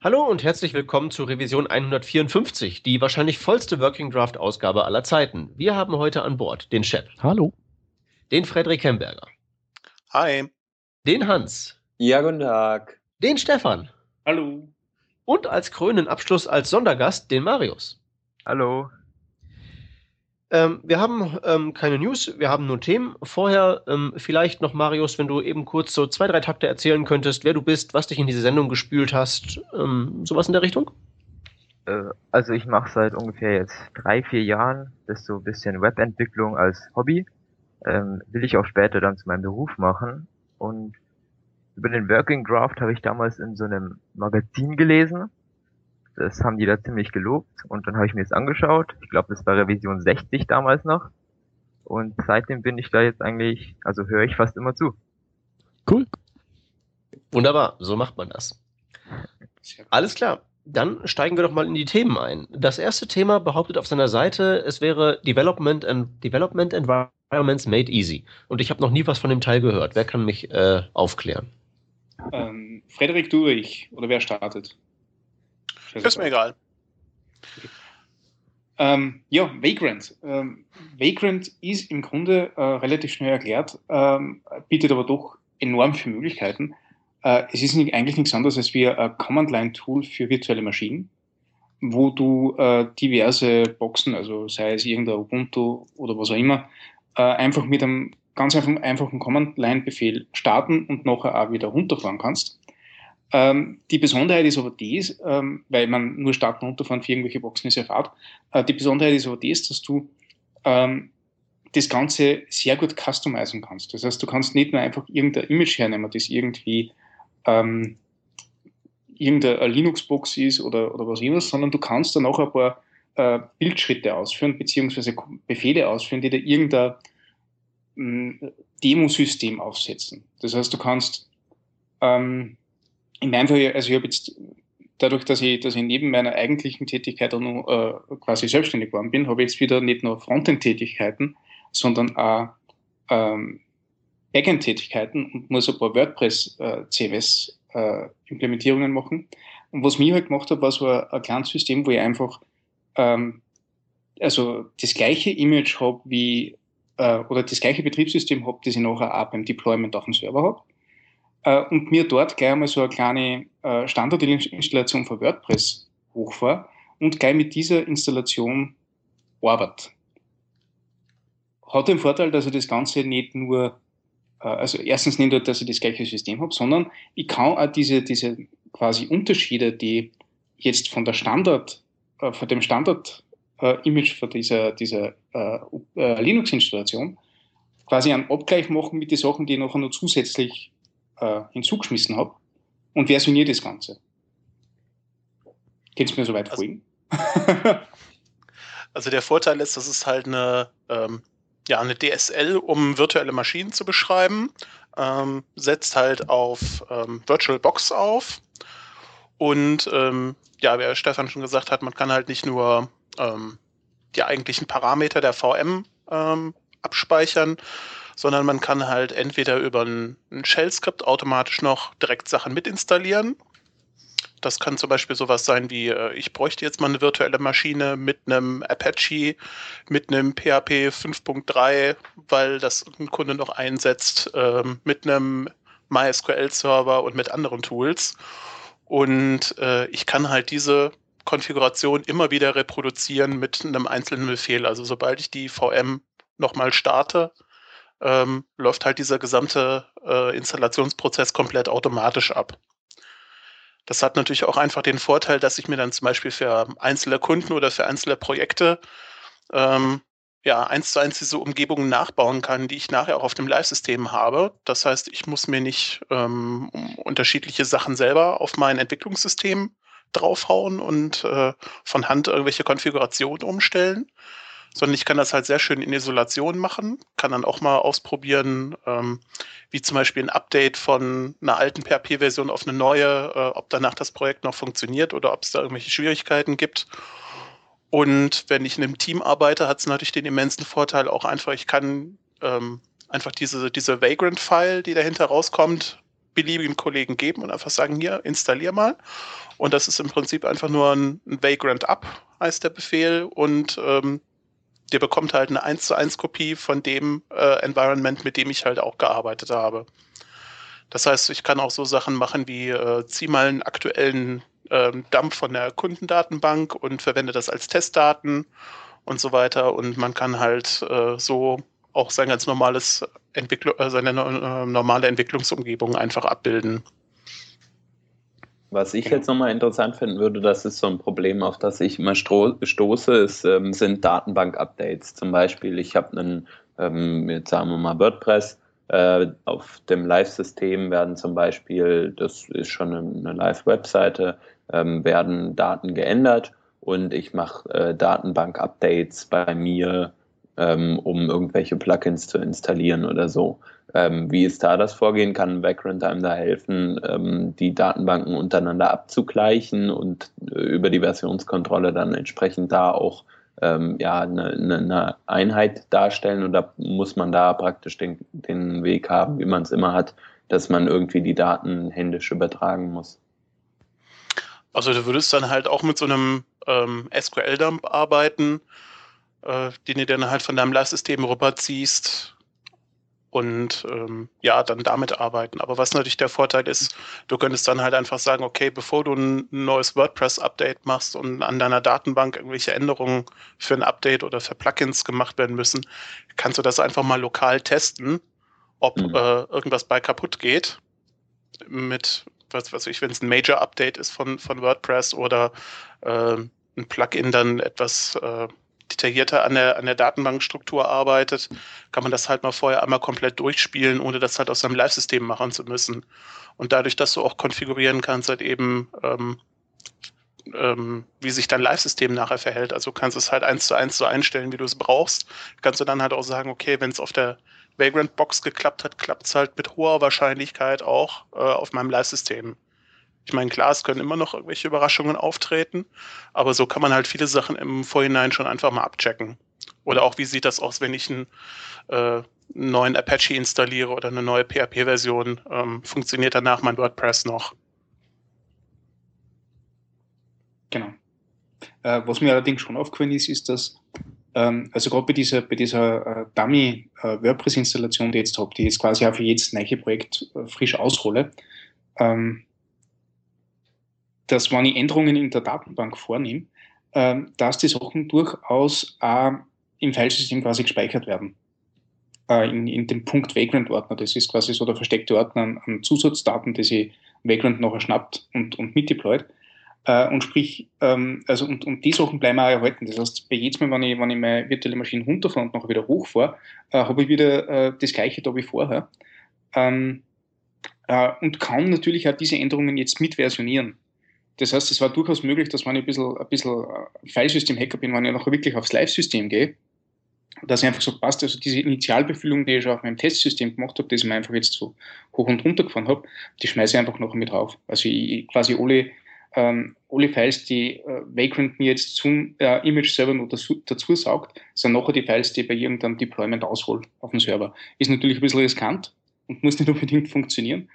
Hallo und herzlich willkommen zur Revision 154, die wahrscheinlich vollste Working Draft Ausgabe aller Zeiten. Wir haben heute an Bord den Shep. Hallo. Den Frederik Hemberger. Hi. Den Hans. Ja, guten Tag. Den Stefan. Hallo. Und als krönenden Abschluss als Sondergast den Marius. Hallo. Ähm, wir haben ähm, keine News, wir haben nur Themen. Vorher ähm, vielleicht noch, Marius, wenn du eben kurz so zwei, drei Takte erzählen könntest, wer du bist, was dich in diese Sendung gespült hast, ähm, sowas in der Richtung? Äh, also ich mache seit ungefähr jetzt drei, vier Jahren das so ein bisschen Webentwicklung als Hobby. Ähm, will ich auch später dann zu meinem Beruf machen. Und über den Working Draft habe ich damals in so einem Magazin gelesen das haben die da ziemlich gelobt und dann habe ich mir das angeschaut. Ich glaube, das war Revision 60 damals noch. Und seitdem bin ich da jetzt eigentlich, also höre ich fast immer zu. Cool. Wunderbar, so macht man das. Alles klar. Dann steigen wir doch mal in die Themen ein. Das erste Thema behauptet auf seiner Seite, es wäre Development and Development Environments Made Easy. Und ich habe noch nie was von dem Teil gehört. Wer kann mich äh, aufklären? Ähm, Frederik, du oder ich? Oder wer startet? Ist mir egal. Ähm, ja, Vagrant. Ähm, Vagrant ist im Grunde äh, relativ schnell erklärt, ähm, bietet aber doch enorm viele Möglichkeiten. Äh, es ist nicht, eigentlich nichts anderes als wie ein Command-Line-Tool für virtuelle Maschinen, wo du äh, diverse Boxen, also sei es irgendein Ubuntu oder was auch immer, äh, einfach mit einem ganz einfachen, einfachen Command-Line-Befehl starten und nachher auch wieder runterfahren kannst. Ähm, die Besonderheit ist aber dies, ähm, weil man nur starten und runterfahren für irgendwelche Boxen ist ja Fahrt. Äh, die Besonderheit ist aber dies, dass du ähm, das Ganze sehr gut customizen kannst. Das heißt, du kannst nicht nur einfach irgendein Image hernehmen, das irgendwie ähm, irgendeine Linux-Box ist oder, oder was immer, sondern du kannst dann auch ein paar äh, Bildschritte ausführen, beziehungsweise Befehle ausführen, die dir irgendein mm, Demosystem aufsetzen. Das heißt, du kannst ähm, in meinem Fall, also ich habe jetzt dadurch, dass ich, dass ich neben meiner eigentlichen Tätigkeit auch noch, äh, quasi selbstständig geworden bin, habe ich jetzt wieder nicht nur Frontend-Tätigkeiten, sondern auch ähm, Backend-Tätigkeiten und muss ein paar WordPress-CMS-Implementierungen äh, machen. Und was mir halt gemacht hat, war so ein, ein kleines System, wo ich einfach ähm, also das gleiche Image habe wie äh, oder das gleiche Betriebssystem habe, das ich nachher auch beim Deployment auf dem Server habe äh, und mir dort gleich einmal so eine kleine äh, Standardinstallation von WordPress hochfahre und gleich mit dieser Installation arbeite. Hat den Vorteil, dass ich das Ganze nicht nur, äh, also erstens nicht nur, dass ich das gleiche System habe, sondern ich kann auch diese, diese quasi Unterschiede, die jetzt von der Standard, äh, von dem Standard-Image von dieser, dieser äh, äh, Linux-Installation quasi einen Abgleich machen mit den Sachen, die ich nachher noch zusätzlich äh, hinzugeschmissen habe und versioniere das Ganze. Du mir soweit also, folgen? also der Vorteil ist, dass es halt eine, ähm, ja, eine DSL, um virtuelle Maschinen zu beschreiben, ähm, setzt halt auf ähm, VirtualBox auf. Und ähm, ja, wie Stefan schon gesagt hat, man kann halt nicht nur ähm, die eigentlichen Parameter der VM ähm, abspeichern, sondern man kann halt entweder über ein, Shell-Skript automatisch noch direkt Sachen mit installieren. Das kann zum Beispiel sowas sein wie, äh, ich bräuchte jetzt mal eine virtuelle Maschine mit einem Apache, mit einem PHP 5.3, weil das ein Kunde noch einsetzt, äh, mit einem MySQL-Server und mit anderen Tools. Und äh, ich kann halt diese Konfiguration immer wieder reproduzieren mit einem einzelnen Befehl. Also sobald ich die VM nochmal starte, ähm, läuft halt dieser gesamte äh, Installationsprozess komplett automatisch ab. Das hat natürlich auch einfach den Vorteil, dass ich mir dann zum Beispiel für einzelne Kunden oder für einzelne Projekte ähm, ja, eins zu eins diese Umgebungen nachbauen kann, die ich nachher auch auf dem Live-System habe. Das heißt, ich muss mir nicht ähm, unterschiedliche Sachen selber auf mein Entwicklungssystem draufhauen und äh, von Hand irgendwelche Konfigurationen umstellen, sondern ich kann das halt sehr schön in Isolation machen, kann dann auch mal ausprobieren, ähm, wie zum Beispiel ein Update von einer alten PHP-Version auf eine neue, äh, ob danach das Projekt noch funktioniert oder ob es da irgendwelche Schwierigkeiten gibt. Und wenn ich in einem Team arbeite, hat es natürlich den immensen Vorteil auch einfach, ich kann ähm, einfach diese, diese Vagrant-File, die dahinter rauskommt, beliebigen Kollegen geben und einfach sagen, hier, installier mal. Und das ist im Prinzip einfach nur ein, ein Vagrant Up, heißt der Befehl. Und ähm, der bekommt halt eine 1 zu 1 Kopie von dem äh, Environment, mit dem ich halt auch gearbeitet habe. Das heißt, ich kann auch so Sachen machen wie äh, zieh mal einen aktuellen ähm, Dump von der Kundendatenbank und verwende das als Testdaten und so weiter. Und man kann halt äh, so auch sein ganz normales Entwicklung, äh, seine äh, normale Entwicklungsumgebung einfach abbilden. Was ich jetzt nochmal interessant finden würde, das ist so ein Problem, auf das ich immer stoße, ist, ähm, sind Datenbank-Updates. Zum Beispiel, ich habe einen, ähm, jetzt sagen wir mal WordPress, äh, auf dem Live-System werden zum Beispiel, das ist schon eine Live-Webseite, ähm, werden Daten geändert und ich mache äh, Datenbank-Updates bei mir, ähm, um irgendwelche Plugins zu installieren oder so. Ähm, wie ist da das Vorgehen? Kann Background einem da helfen, ähm, die Datenbanken untereinander abzugleichen und äh, über die Versionskontrolle dann entsprechend da auch ähm, ja, eine, eine, Einheit darstellen oder muss man da praktisch den, den Weg haben, wie man es immer hat, dass man irgendwie die Daten händisch übertragen muss? Also du würdest dann halt auch mit so einem ähm, SQL-Dump arbeiten, äh, den du dann halt von deinem Live-System rüberziehst und ähm, ja, dann damit arbeiten. Aber was natürlich der Vorteil ist, du könntest dann halt einfach sagen, okay, bevor du ein neues WordPress-Update machst und an deiner Datenbank irgendwelche Änderungen für ein Update oder für Plugins gemacht werden müssen, kannst du das einfach mal lokal testen, ob mhm. äh, irgendwas bei kaputt geht. Mit, was weiß ich, wenn es ein Major-Update ist von, von WordPress oder äh, ein Plugin dann etwas äh, detaillierter an der, an der Datenbankstruktur arbeitet, kann man das halt mal vorher einmal komplett durchspielen, ohne das halt aus seinem Live-System machen zu müssen. Und dadurch, dass du auch konfigurieren kannst, halt eben, ähm, ähm, wie sich dein Live-System nachher verhält. Also kannst du es halt eins zu eins so einstellen, wie du es brauchst. Kannst du dann halt auch sagen, okay, wenn es auf der Vagrant Box geklappt hat, klappt es halt mit hoher Wahrscheinlichkeit auch äh, auf meinem Live-System. Ich meine, klar, es können immer noch irgendwelche Überraschungen auftreten, aber so kann man halt viele Sachen im Vorhinein schon einfach mal abchecken. Oder auch, wie sieht das aus, wenn ich einen, äh, neuen Apache installiere oder eine neue PHP-Version? Ähm, funktioniert danach mein WordPress noch? Genau. Äh, was mir allerdings schon aufgefallen ist, ist, dass ähm, also gerade bei dieser, bei dieser äh, Dummy äh, WordPress-Installation, die ich jetzt habe, die ich jetzt quasi auch für jedes neue Projekt äh, frisch ausrolle, ähm, dass wenn ich Änderungen in der Datenbank vornehme, ähm, dass die Sachen durchaus auch im Filesystem quasi gespeichert werden. Äh, in, in dem Punkt Vagrant-Ordner. Das ist quasi so der versteckte Ordner an, an Zusatzdaten, die sich Vagrant nachher schnappt und, und mitdeployt. Äh, und sprich, ähm, also und, und die Sachen bleiben auch erhalten. Das heißt, bei jedem Mal, wenn ich, wenn ich meine virtuelle Maschine runterfahre und nachher wieder hochfahre, äh, habe ich wieder das gleiche da wie vorher. Ähm, äh, und kann natürlich auch diese Änderungen jetzt mitversionieren. Das heißt, es war durchaus möglich, dass wenn ich ein bisschen, ein bisschen äh, Filesystem-Hacker bin, wenn ich nachher wirklich aufs Live-System gehe, dass ich einfach so passt, also diese Initialbefüllung, die ich schon auf meinem Testsystem gemacht habe, das ich mir einfach jetzt so hoch und runter gefahren habe, die schmeiße ich einfach nachher mit drauf. Also ich quasi alle, ähm, alle Files, die äh, Vagrant mir jetzt zum äh, Image-Server noch dazu, dazu saugt, sind nachher die Files, die ich bei irgendeinem Deployment aushole auf dem Server. Ist natürlich ein bisschen riskant und muss nicht unbedingt funktionieren.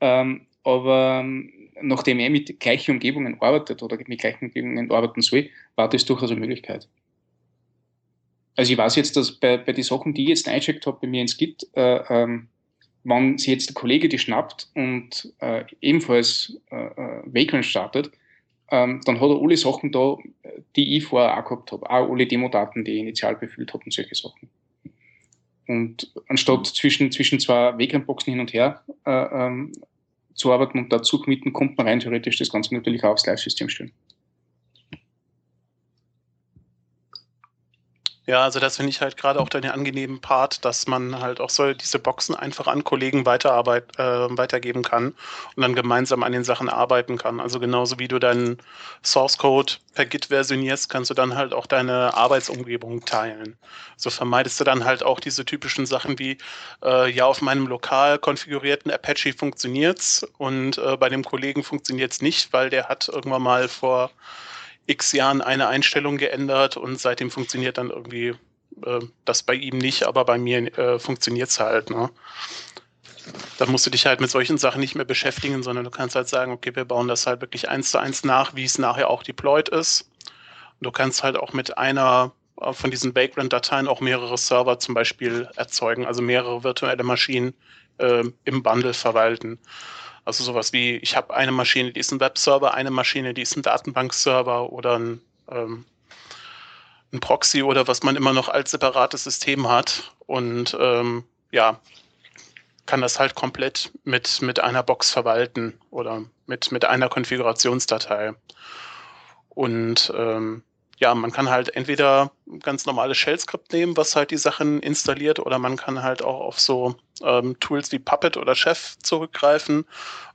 Ähm, aber ähm, nachdem er mit gleichen Umgebungen arbeitet oder mit gleichen Umgebungen arbeiten soll, war das durchaus eine Möglichkeit. Also ich weiß jetzt, dass bei, bei den Sachen, die ich jetzt eincheckt habe bei mir ins Git, äh, ähm, wenn sich jetzt der Kollege die schnappt und äh, ebenfalls äh, äh Vagrant startet, ähm, dann hat er alle Sachen da, die ich vorher auch gehabt habe. Auch alle Demo-Daten, die ich initial befüllt habe und solche Sachen. Und anstatt zwischen, zwischen zwei Vagrant-Boxen hin und her äh, ähm, zu arbeiten und dazu committen, kommt man rein theoretisch das Ganze natürlich auch aufs Live-System stellen. Ja, also das finde ich halt gerade auch den angenehmen Part, dass man halt auch so diese Boxen einfach an Kollegen weiterarbeit, äh, weitergeben kann und dann gemeinsam an den Sachen arbeiten kann. Also genauso wie du deinen Source Code per Git versionierst, kannst du dann halt auch deine Arbeitsumgebung teilen. So vermeidest du dann halt auch diese typischen Sachen wie, äh, ja, auf meinem lokal konfigurierten Apache funktioniert's und äh, bei dem Kollegen funktioniert's nicht, weil der hat irgendwann mal vor x Jahren eine Einstellung geändert und seitdem funktioniert dann irgendwie äh, das bei ihm nicht, aber bei mir äh, funktioniert es halt. Ne? dann musst du dich halt mit solchen Sachen nicht mehr beschäftigen, sondern du kannst halt sagen, okay, wir bauen das halt wirklich eins zu eins nach, wie es nachher auch deployed ist. Und du kannst halt auch mit einer äh, von diesen Vagrant-Dateien auch mehrere Server zum Beispiel erzeugen, also mehrere virtuelle Maschinen äh, im Bundle verwalten. Also sowas wie, ich habe eine Maschine, die ist ein Webserver, eine Maschine, die ist ein Datenbankserver oder ein, ähm, ein Proxy oder was man immer noch als separates System hat. Und ähm, ja, kann das halt komplett mit, mit einer Box verwalten oder mit, mit einer Konfigurationsdatei. Und ähm, ja, man kann halt entweder ein ganz normales Shell-Skript nehmen, was halt die Sachen installiert, oder man kann halt auch auf so ähm, Tools wie Puppet oder Chef zurückgreifen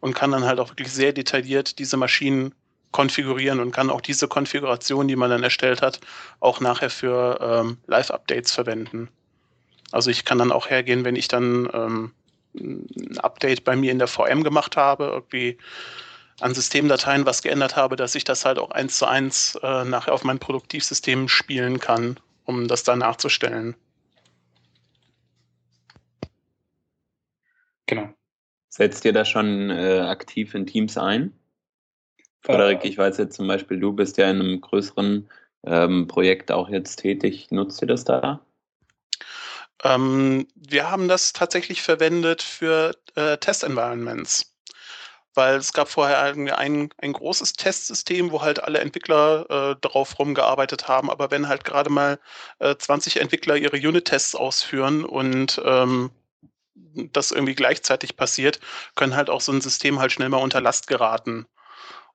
und kann dann halt auch wirklich sehr detailliert diese Maschinen konfigurieren und kann auch diese Konfiguration, die man dann erstellt hat, auch nachher für ähm, Live-Updates verwenden. Also ich kann dann auch hergehen, wenn ich dann ähm, ein Update bei mir in der VM gemacht habe, irgendwie an Systemdateien was geändert habe, dass ich das halt auch eins zu eins äh, nachher auf mein Produktivsystem spielen kann, um das dann nachzustellen. Genau. Setzt ihr da schon äh, aktiv in Teams ein? Frederik, äh, ich weiß jetzt zum Beispiel, du bist ja in einem größeren ähm, Projekt auch jetzt tätig. Nutzt ihr das da? Ähm, wir haben das tatsächlich verwendet für äh, Test-Environments. Weil es gab vorher ein, ein, großes Testsystem, wo halt alle Entwickler äh, darauf rumgearbeitet haben. Aber wenn halt gerade mal äh, 20 Entwickler ihre Unit-Tests ausführen und ähm, das irgendwie gleichzeitig passiert, können halt auch so ein System halt schnell mal unter Last geraten.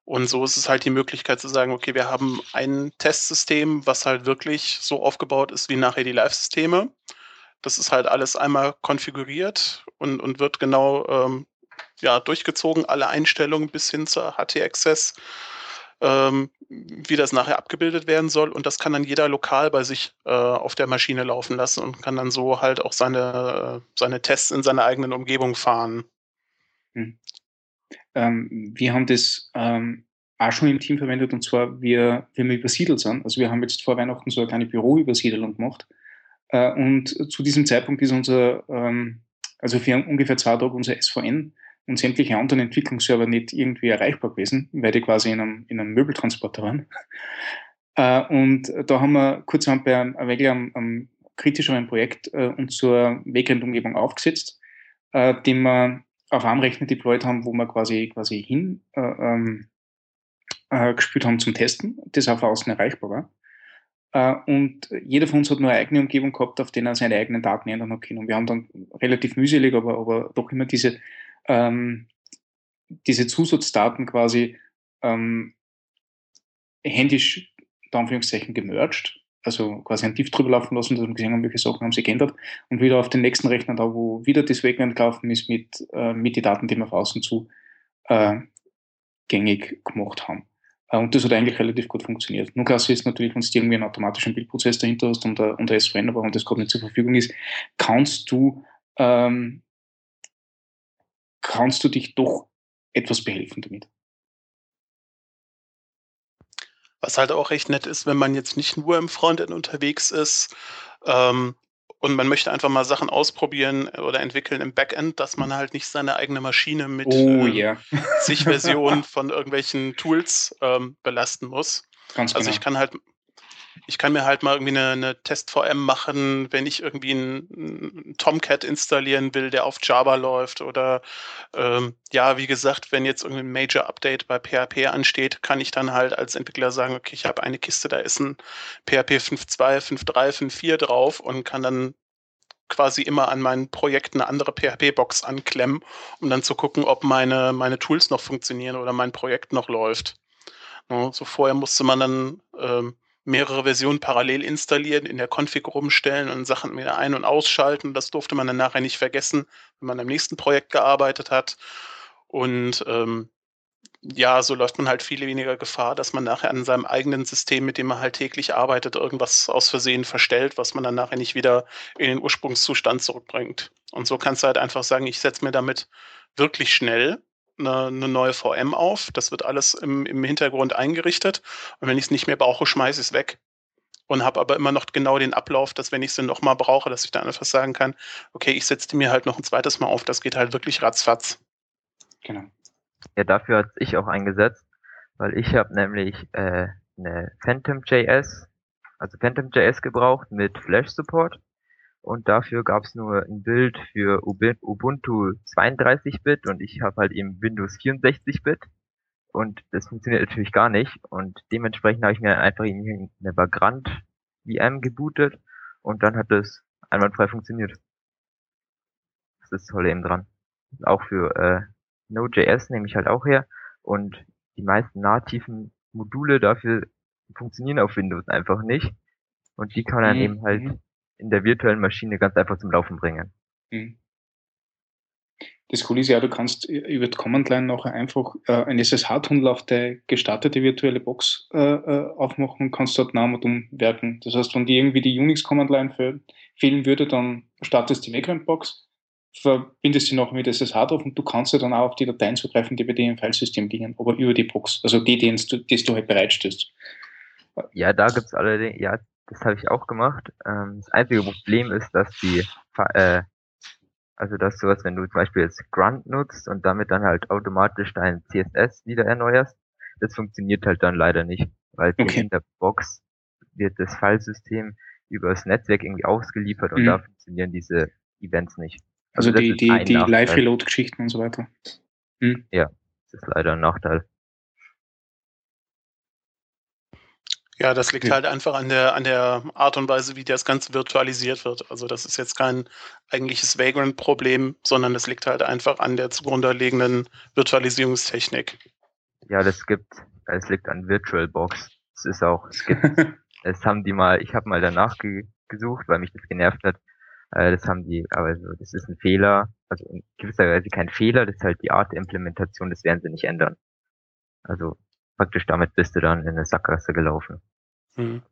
Und so ist es halt die Möglichkeit zu sagen, okay, wir haben ein Testsystem, was halt wirklich so aufgebaut ist wie nachher die Live-Systeme. Das ist halt alles einmal konfiguriert und, und wird genau ähm, ja, durchgezogen, alle Einstellungen bis hin zur HT-Access, ähm, wie das nachher abgebildet werden soll. Und das kann dann jeder lokal bei sich äh, auf der Maschine laufen lassen und kann dann so halt auch seine, seine Tests in seiner eigenen Umgebung fahren. Hm. Ähm, wir haben das ähm, auch schon im Team verwendet und zwar, wir, wir übersiedelt sind. Also wir haben jetzt vor Weihnachten so eine kleine Büroübersiedelung gemacht äh, und zu diesem Zeitpunkt ist unser, ähm, also für ungefähr zwei Tage unser SVN und sämtliche anderen Entwicklungsserver nicht irgendwie erreichbar gewesen, weil die quasi in einem, in einem Möbeltransporter waren. Äh, und da haben wir kurzerhand bei einem, wirklich einem, einem kritischeren Projekt äh, uns zur Wegrend-Umgebung aufgesetzt, den wir auf einem Rechner deployed haben, wo wir quasi, quasi hin äh, ähm, äh, gespielt haben zum Testen, das auf außen erreichbar war. Uh, und jeder von uns hat nur eine eigene Umgebung gehabt, auf der er seine eigenen Daten ändern können. Und wir haben dann relativ mühselig, aber, aber doch immer diese, ähm, diese Zusatzdaten quasi ähm, händisch, da Anführungszeichen, gemerged. Also quasi ein Tief drüber laufen lassen, dass wir gesehen haben, welche Sachen haben sich geändert. Und wieder auf den nächsten Rechner da, wo wieder das Wegland gelaufen ist mit, äh, mit den Daten, die wir von außen zu äh, gängig gemacht haben. Äh, und das hat eigentlich relativ gut funktioniert. Nur klasse ist natürlich, wenn du irgendwie einen automatischen Bildprozess dahinter hast und der, und der SVN, aber wenn das gerade nicht zur Verfügung ist, kannst du, ähm, kannst du dich doch etwas behelfen damit. Was halt auch recht nett ist, wenn man jetzt nicht nur im Frontend unterwegs ist, ähm, und man möchte einfach mal Sachen ausprobieren oder entwickeln im Backend, dass man halt nicht seine eigene Maschine mit oh, äh, yeah. zig Versionen von irgendwelchen Tools ähm, belasten muss. Ganz also genau. ich kann halt ich kann mir halt mal irgendwie eine, eine Test-VM machen, wenn ich irgendwie einen, einen, Tomcat installieren will, der auf Java läuft. Oder ähm, ja, wie gesagt, wenn jetzt irgendein Major-Update bei PHP ansteht, kann ich dann halt als Entwickler sagen, okay, ich habe eine Kiste, da ist ein PHP 5.2, 5.3, 5.4 drauf und kann dann quasi immer an meinen Projekten eine andere PHP-Box anklemmen, um dann zu gucken, ob meine, meine Tools noch funktionieren oder mein Projekt noch läuft. so vorher musste man dann ähm, mehrere Versionen parallel installieren, in der Config rumstellen und Sachen wieder ein- und ausschalten. Das durfte man dann nachher nicht vergessen, wenn man am nächsten Projekt gearbeitet hat. Und ähm, ja, so läuft man halt viel weniger Gefahr, dass man nachher an seinem eigenen System, mit dem man halt täglich arbeitet, irgendwas aus Versehen verstellt, was man dann nachher nicht wieder in den Ursprungszustand zurückbringt. Und so kannst du halt einfach sagen, ich setze mir damit wirklich schnell eine, eine, neue VM auf. Das wird alles im, im Hintergrund eingerichtet. Und wenn ich es nicht mehr brauche, schmeiße ich es weg. und habe aber immer noch genau den Ablauf, dass wenn ich sie nochmal brauche, dass ich dann einfach sagen kann, okay, ich setze die mir halt noch ein zweites Mal auf, das geht halt wirklich ratzfatz. Genau. Ja, dafür hat ich auch eingesetzt, weil ich habe nämlich äh, eine Phantom.js, also Phantom.js gebraucht mit Flash Support und dafür gab es nur ein Bild für Ubuntu 32-Bit und ich habe halt eben Windows 64-Bit und das funktioniert natürlich gar nicht und dementsprechend habe ich mir einfach eine Vagrant VM gebootet und dann hat das einwandfrei funktioniert. Das ist toll eben dran. Auch für äh, Node.js nehme ich halt auch her und die meisten nativen Module dafür funktionieren auf Windows einfach nicht und die kann man dann mhm. eben halt mhm in der virtuellen Maschine ganz einfach zum Laufen bringen. Mhm. Das Coole ist ja, du kannst über die Command Line nachher einfach äh, ein SSH-Tunnel auf der gestartete virtuelle Box äh, äh, aufmachen und kannst dort Namen umwerken. Das heißt, wenn dir irgendwie die Unix-Command Line fehlen würde, dann startest du die Vagrant-Box, verbindest sie noch mit SSH drauf und du kannst ja dann auch auf die Dateien zugreifen, die bei dir im Filesystem liegen, aber über die Box, also die, die du, die du halt bereitstellst. Ja, da gibt's allerdings, ja, das habe ich auch gemacht. Ähm, das einzige Problem ist, dass die, äh, also dass sowas, wenn du zum Beispiel jetzt Grunt nutzt und damit dann halt automatisch dein CSS wieder erneuerst, das funktioniert halt dann leider nicht, weil okay. in der Box wird das Filesystem über das Netzwerk irgendwie ausgeliefert und mhm. da funktionieren diese Events nicht. Also, also die, die, die Live-Reload-Geschichten und so weiter. Mhm. Ja, das ist leider ein Nachteil. Ja, das liegt halt einfach an der, an der Art und Weise, wie das Ganze virtualisiert wird. Also das ist jetzt kein eigentliches Vagrant-Problem, sondern es liegt halt einfach an der zugrunde liegenden Virtualisierungstechnik. Ja, das gibt, es liegt an VirtualBox. Es ist auch, es gibt, es haben die mal, ich habe mal danach ge gesucht, weil mich das genervt hat. Äh, das haben die, aber so, das ist ein Fehler, also in gewisser Weise kein Fehler, das ist halt die Art der Implementation, das werden sie nicht ändern. Also praktisch damit bist du dann in eine Sackgasse gelaufen. Mhm.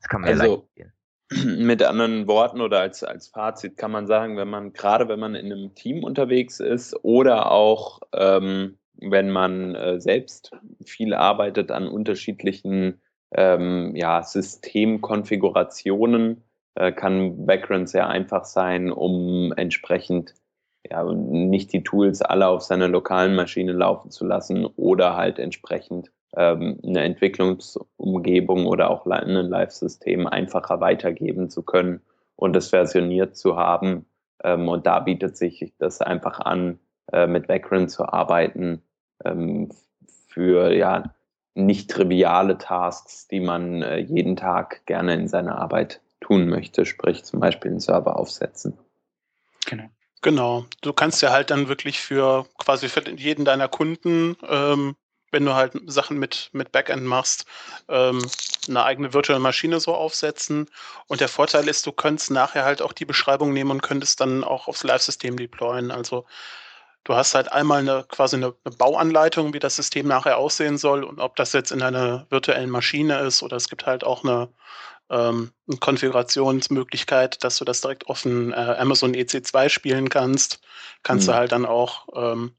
Das kann man also, ja. Mit anderen Worten oder als, als Fazit kann man sagen, wenn man, gerade wenn man in einem Team unterwegs ist oder auch ähm, wenn man äh, selbst viel arbeitet an unterschiedlichen ähm, ja, Systemkonfigurationen, äh, kann Background sehr einfach sein, um entsprechend ja, nicht die Tools alle auf seiner lokalen Maschine laufen zu lassen oder halt entsprechend ähm, eine Entwicklungsumgebung oder auch ein Live-System einfacher weitergeben zu können und es versioniert zu haben. Ähm, und da bietet sich das einfach an, äh, mit Background zu arbeiten ähm, für ja nicht triviale Tasks, die man äh, jeden Tag gerne in seiner Arbeit tun möchte, sprich zum Beispiel einen Server aufsetzen. Genau. Genau. Du kannst ja halt dann wirklich für quasi für jeden deiner Kunden ähm, wenn du halt Sachen mit, mit Backend machst, ähm, eine eigene virtuelle Maschine so aufsetzen. Und der Vorteil ist, du könntest nachher halt auch die Beschreibung nehmen und könntest dann auch aufs Live-System deployen. Also du hast halt einmal eine quasi eine, eine, Bauanleitung, wie das System nachher aussehen soll und ob das jetzt in einer virtuellen Maschine ist oder es gibt halt auch eine, ähm, eine Konfigurationsmöglichkeit, dass du das direkt auf den äh, Amazon EC2 spielen kannst. Kannst mhm. du halt dann auch ähm,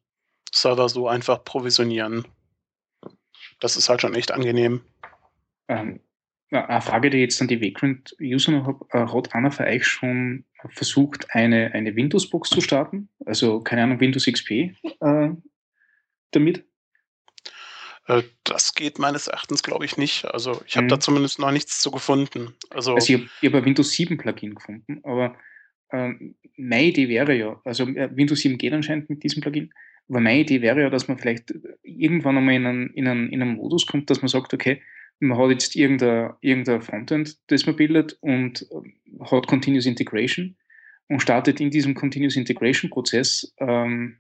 Server so einfach provisionieren. Das ist halt schon echt angenehm. Ähm, eine Frage, die jetzt an die Vagrant-User noch habe. Äh, hat einer für euch schon versucht, eine, eine Windows-Box zu starten? Also, keine Ahnung, Windows XP äh, damit? Äh, das geht meines Erachtens, glaube ich, nicht. Also ich habe mhm. da zumindest noch nichts zu gefunden. Also, also ich habe hab ein Windows 7 Plugin gefunden, aber ähm, meine Idee wäre ja, also äh, Windows 7 geht anscheinend mit diesem Plugin, aber meine Idee wäre ja, dass man vielleicht irgendwann einmal in einen, in einen, in einen Modus kommt, dass man sagt, okay, man hat jetzt irgendein, irgendein Frontend, das man bildet und äh, hat Continuous Integration und startet in diesem Continuous Integration Prozess, ähm,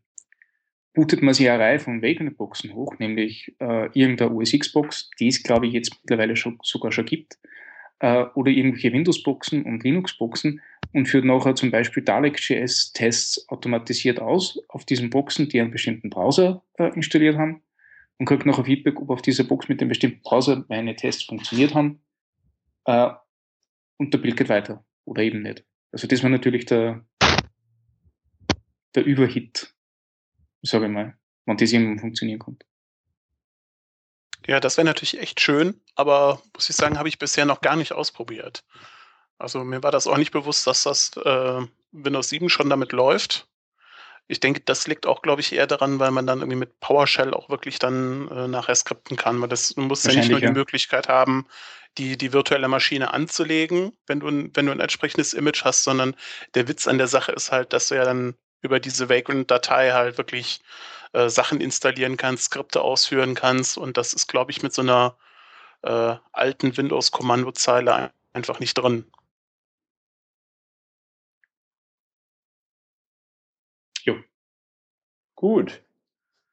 bootet man sich eine Reihe von Vagrant-Boxen hoch, nämlich äh, irgendeine OS-X-Box, die es, glaube ich, jetzt mittlerweile schon, sogar schon gibt, äh, oder irgendwelche Windows-Boxen und Linux-Boxen und führt nachher zum Beispiel Dalek.js-Tests automatisiert aus auf diesen Boxen, die einen bestimmten Browser äh, installiert haben und kriegt nachher Feedback, ob auf dieser Box mit dem bestimmten Browser meine Tests funktioniert haben äh, und der Bild geht weiter oder eben nicht. Also das war natürlich der, der Überhit, sage ich mal, wenn das irgendwann funktionieren konnte. Ja, das wäre natürlich echt schön, aber muss ich sagen, habe ich bisher noch gar nicht ausprobiert. Also mir war das auch nicht bewusst, dass das äh, Windows 7 schon damit läuft. Ich denke, das liegt auch, glaube ich, eher daran, weil man dann irgendwie mit PowerShell auch wirklich dann äh, nachher skripten kann, weil das du musst ja nicht nur die ja. Möglichkeit haben, die, die virtuelle Maschine anzulegen, wenn du, ein, wenn du ein entsprechendes Image hast, sondern der Witz an der Sache ist halt, dass du ja dann über diese Vagrant-Datei halt wirklich äh, Sachen installieren kannst, Skripte ausführen kannst und das ist, glaube ich, mit so einer äh, alten Windows-Kommandozeile einfach nicht drin. Jo. Gut.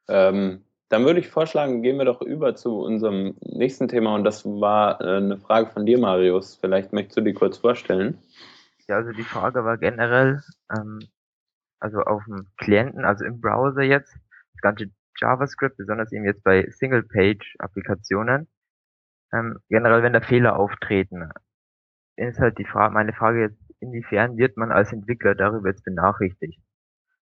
Ähm, dann würde ich vorschlagen, gehen wir doch über zu unserem nächsten Thema und das war äh, eine Frage von dir, Marius. Vielleicht möchtest du die kurz vorstellen. Ja, also die Frage war generell, ähm, also auf dem Klienten, also im Browser jetzt, das ganze JavaScript, besonders eben jetzt bei Single-Page-Applikationen, ähm, generell, wenn da Fehler auftreten, ist halt die Frage, meine Frage jetzt, inwiefern wird man als Entwickler darüber jetzt benachrichtigt?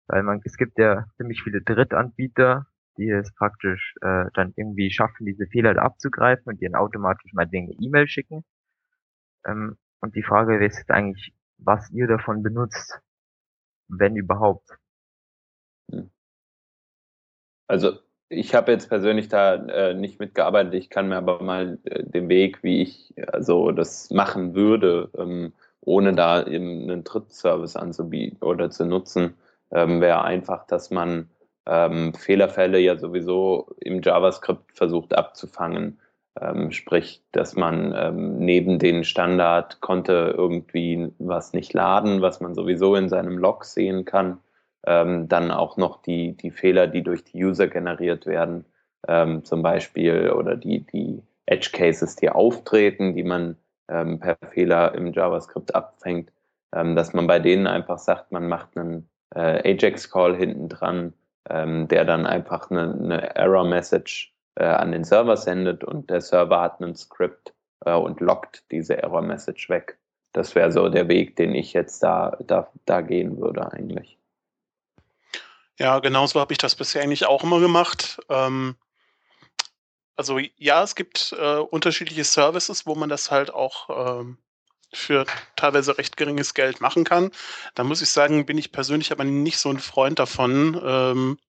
Weil man, es gibt ja ziemlich viele Drittanbieter, die es praktisch äh, dann irgendwie schaffen, diese Fehler abzugreifen und ihnen automatisch mal Dinge E-Mail schicken. Ähm, und die Frage ist jetzt eigentlich, was ihr davon benutzt, wenn überhaupt. Also ich habe jetzt persönlich da äh, nicht mitgearbeitet. Ich kann mir aber mal äh, den Weg, wie ich also das machen würde, ähm, ohne da eben einen Drittservice anzubieten oder zu nutzen, ähm, wäre einfach, dass man ähm, Fehlerfälle ja sowieso im JavaScript versucht abzufangen. Ähm, sprich, dass man ähm, neben den Standard konnte irgendwie was nicht laden, was man sowieso in seinem Log sehen kann. Ähm, dann auch noch die, die Fehler, die durch die User generiert werden, ähm, zum Beispiel, oder die, die Edge Cases, die auftreten, die man ähm, per Fehler im JavaScript abfängt, dass man bei denen einfach sagt, man macht einen äh, Ajax-Call hinten dran, ähm, der dann einfach eine, eine Error-Message äh, an den Server sendet und der Server hat einen Script äh, und lockt diese Error-Message weg. Das wäre so der Weg, den ich jetzt da, da, da gehen würde eigentlich. Ja, genauso habe ich das bisher eigentlich auch immer gemacht. Ähm, also ja, es gibt äh, unterschiedliche Services, wo man das halt auch ähm, für teilweise recht geringes Geld machen kann. Da muss ich sagen, bin ich persönlich aber nicht so ein Freund davon, ähm,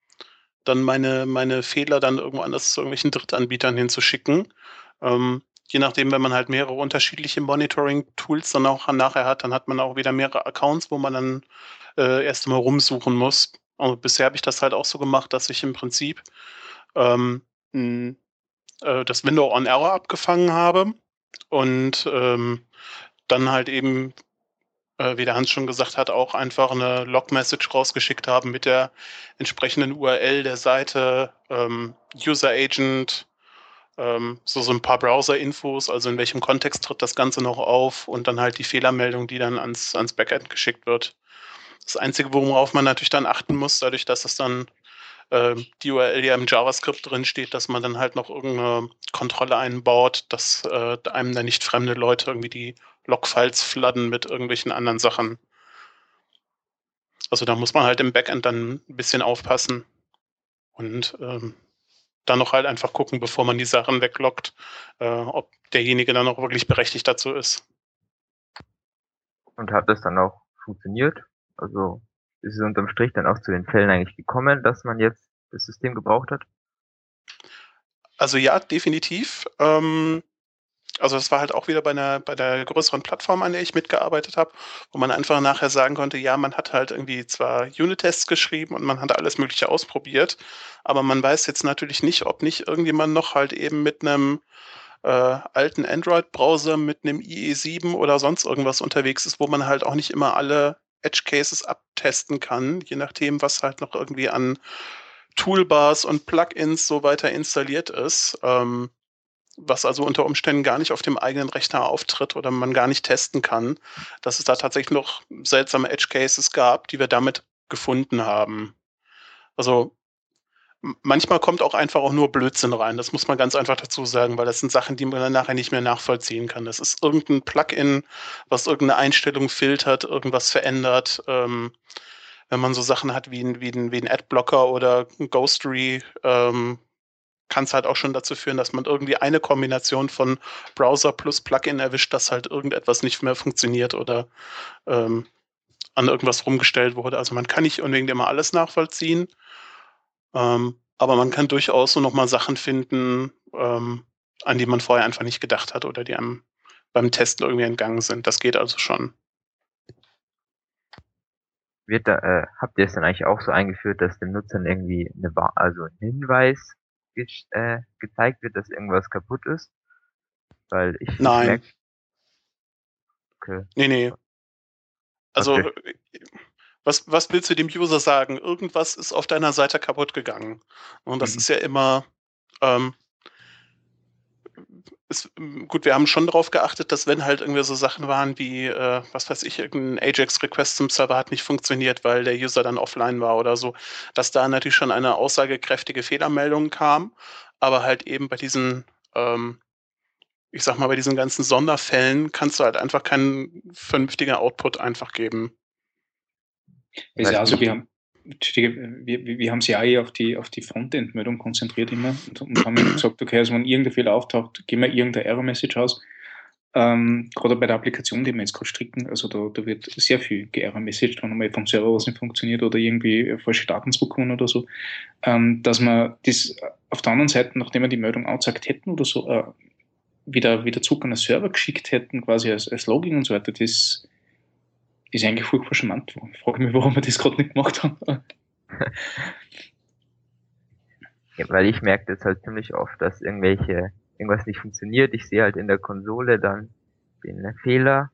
dann meine, meine Fehler dann irgendwo anders zu irgendwelchen Drittanbietern hinzuschicken. Ähm, je nachdem, wenn man halt mehrere unterschiedliche Monitoring-Tools dann auch nachher hat, dann hat man auch wieder mehrere Accounts, wo man dann äh, erst einmal rumsuchen muss. Und bisher habe ich das halt auch so gemacht, dass ich im Prinzip ähm, äh, das Window on Error abgefangen habe und ähm, dann halt eben, äh, wie der Hans schon gesagt hat, auch einfach eine Log-Message rausgeschickt haben mit der entsprechenden URL der Seite, ähm, User Agent, ähm, so, so ein paar Browser-Infos, also in welchem Kontext tritt das Ganze noch auf und dann halt die Fehlermeldung, die dann ans, ans Backend geschickt wird. Das Einzige, worauf man natürlich dann achten muss, dadurch, dass es dann äh, die URL ja im JavaScript drin steht, dass man dann halt noch irgendeine Kontrolle einbaut, dass äh, einem dann nicht fremde Leute irgendwie die Logfiles fladden mit irgendwelchen anderen Sachen. Also da muss man halt im Backend dann ein bisschen aufpassen und ähm, dann noch halt einfach gucken, bevor man die Sachen wegloggt, äh, ob derjenige dann auch wirklich berechtigt dazu ist. Und hat das dann auch funktioniert? Also ist es unterm Strich dann auch zu den Fällen eigentlich gekommen, dass man jetzt das System gebraucht hat? Also ja, definitiv. Ähm, also das war halt auch wieder bei einer, bei der größeren Plattform, an der ich mitgearbeitet habe, wo man einfach nachher sagen konnte, ja, man hat halt irgendwie zwar Unit-Tests geschrieben und man hat alles Mögliche ausprobiert, aber man weiß jetzt natürlich nicht, ob nicht irgendjemand noch halt eben mit einem äh, alten Android-Browser, mit einem IE7 oder sonst irgendwas unterwegs ist, wo man halt auch nicht immer alle Edge-Cases abtesten kann, je nachdem, was halt noch irgendwie an Toolbars und Plugins so weiter installiert ist. Ähm, was also unter Umständen gar nicht auf dem eigenen Rechner auftritt oder man gar nicht testen kann, dass es da tatsächlich noch seltsame Edge Cases gab, die wir damit gefunden haben. Also manchmal kommt auch einfach auch nur Blödsinn rein. Das muss man ganz einfach dazu sagen, weil das sind Sachen, die man dann nachher nicht mehr nachvollziehen kann. Das ist irgendein Plugin, was irgendeine Einstellung filtert, irgendwas verändert. Ähm, wenn man so Sachen hat wie ein, wie ein, wie ein Adblocker oder ein Ghostery, ähm, kann es halt auch schon dazu führen, dass man irgendwie eine Kombination von Browser plus Plugin erwischt, dass halt irgendetwas nicht mehr funktioniert oder ähm, an irgendwas rumgestellt wurde. Also man kann nicht unbedingt immer alles nachvollziehen, ähm, aber man kann durchaus so nochmal Sachen finden, ähm, an die man vorher einfach nicht gedacht hat oder die einem beim Testen irgendwie entgangen sind. Das geht also schon. Wird da, äh, habt ihr es dann eigentlich auch so eingeführt, dass dem Nutzern irgendwie eine, also ein Hinweis ge äh, gezeigt wird, dass irgendwas kaputt ist? Weil ich Nein. Merke, okay. Nee, nee. Also okay. Was, was willst du dem User sagen? Irgendwas ist auf deiner Seite kaputt gegangen. Und das mhm. ist ja immer ähm, ist, gut, wir haben schon darauf geachtet, dass wenn halt irgendwie so Sachen waren wie, äh, was weiß ich, irgendein Ajax-Request zum Server hat nicht funktioniert, weil der User dann offline war oder so, dass da natürlich schon eine aussagekräftige Fehlermeldung kam, aber halt eben bei diesen, ähm, ich sag mal, bei diesen ganzen Sonderfällen kannst du halt einfach keinen vernünftigen Output einfach geben. Ja, also wir haben, wir, wir haben sie auch eher auf die, auf die Frontend-Meldung konzentriert immer und, und haben gesagt, okay, also wenn irgendein Fehler auftaucht, gehen wir irgendeine Error-Message aus. Ähm, gerade bei der Applikation, die wir jetzt gerade stricken, also da, da wird sehr viel ge-Error-Message, wenn einmal vom Server was nicht funktioniert oder irgendwie falsche Daten zurückkommen oder so, ähm, dass man das auf der anderen Seite, nachdem wir die Meldung angezeigt hätten oder so, äh, wieder, wieder zurück an den Server geschickt hätten, quasi als, als Login und so weiter, das ist eigentlich furchtbar charmant. Ich frage mich, warum wir das gerade nicht gemacht haben. ja, weil ich merke das halt ziemlich oft, dass irgendwelche, irgendwas nicht funktioniert. Ich sehe halt in der Konsole dann den Fehler,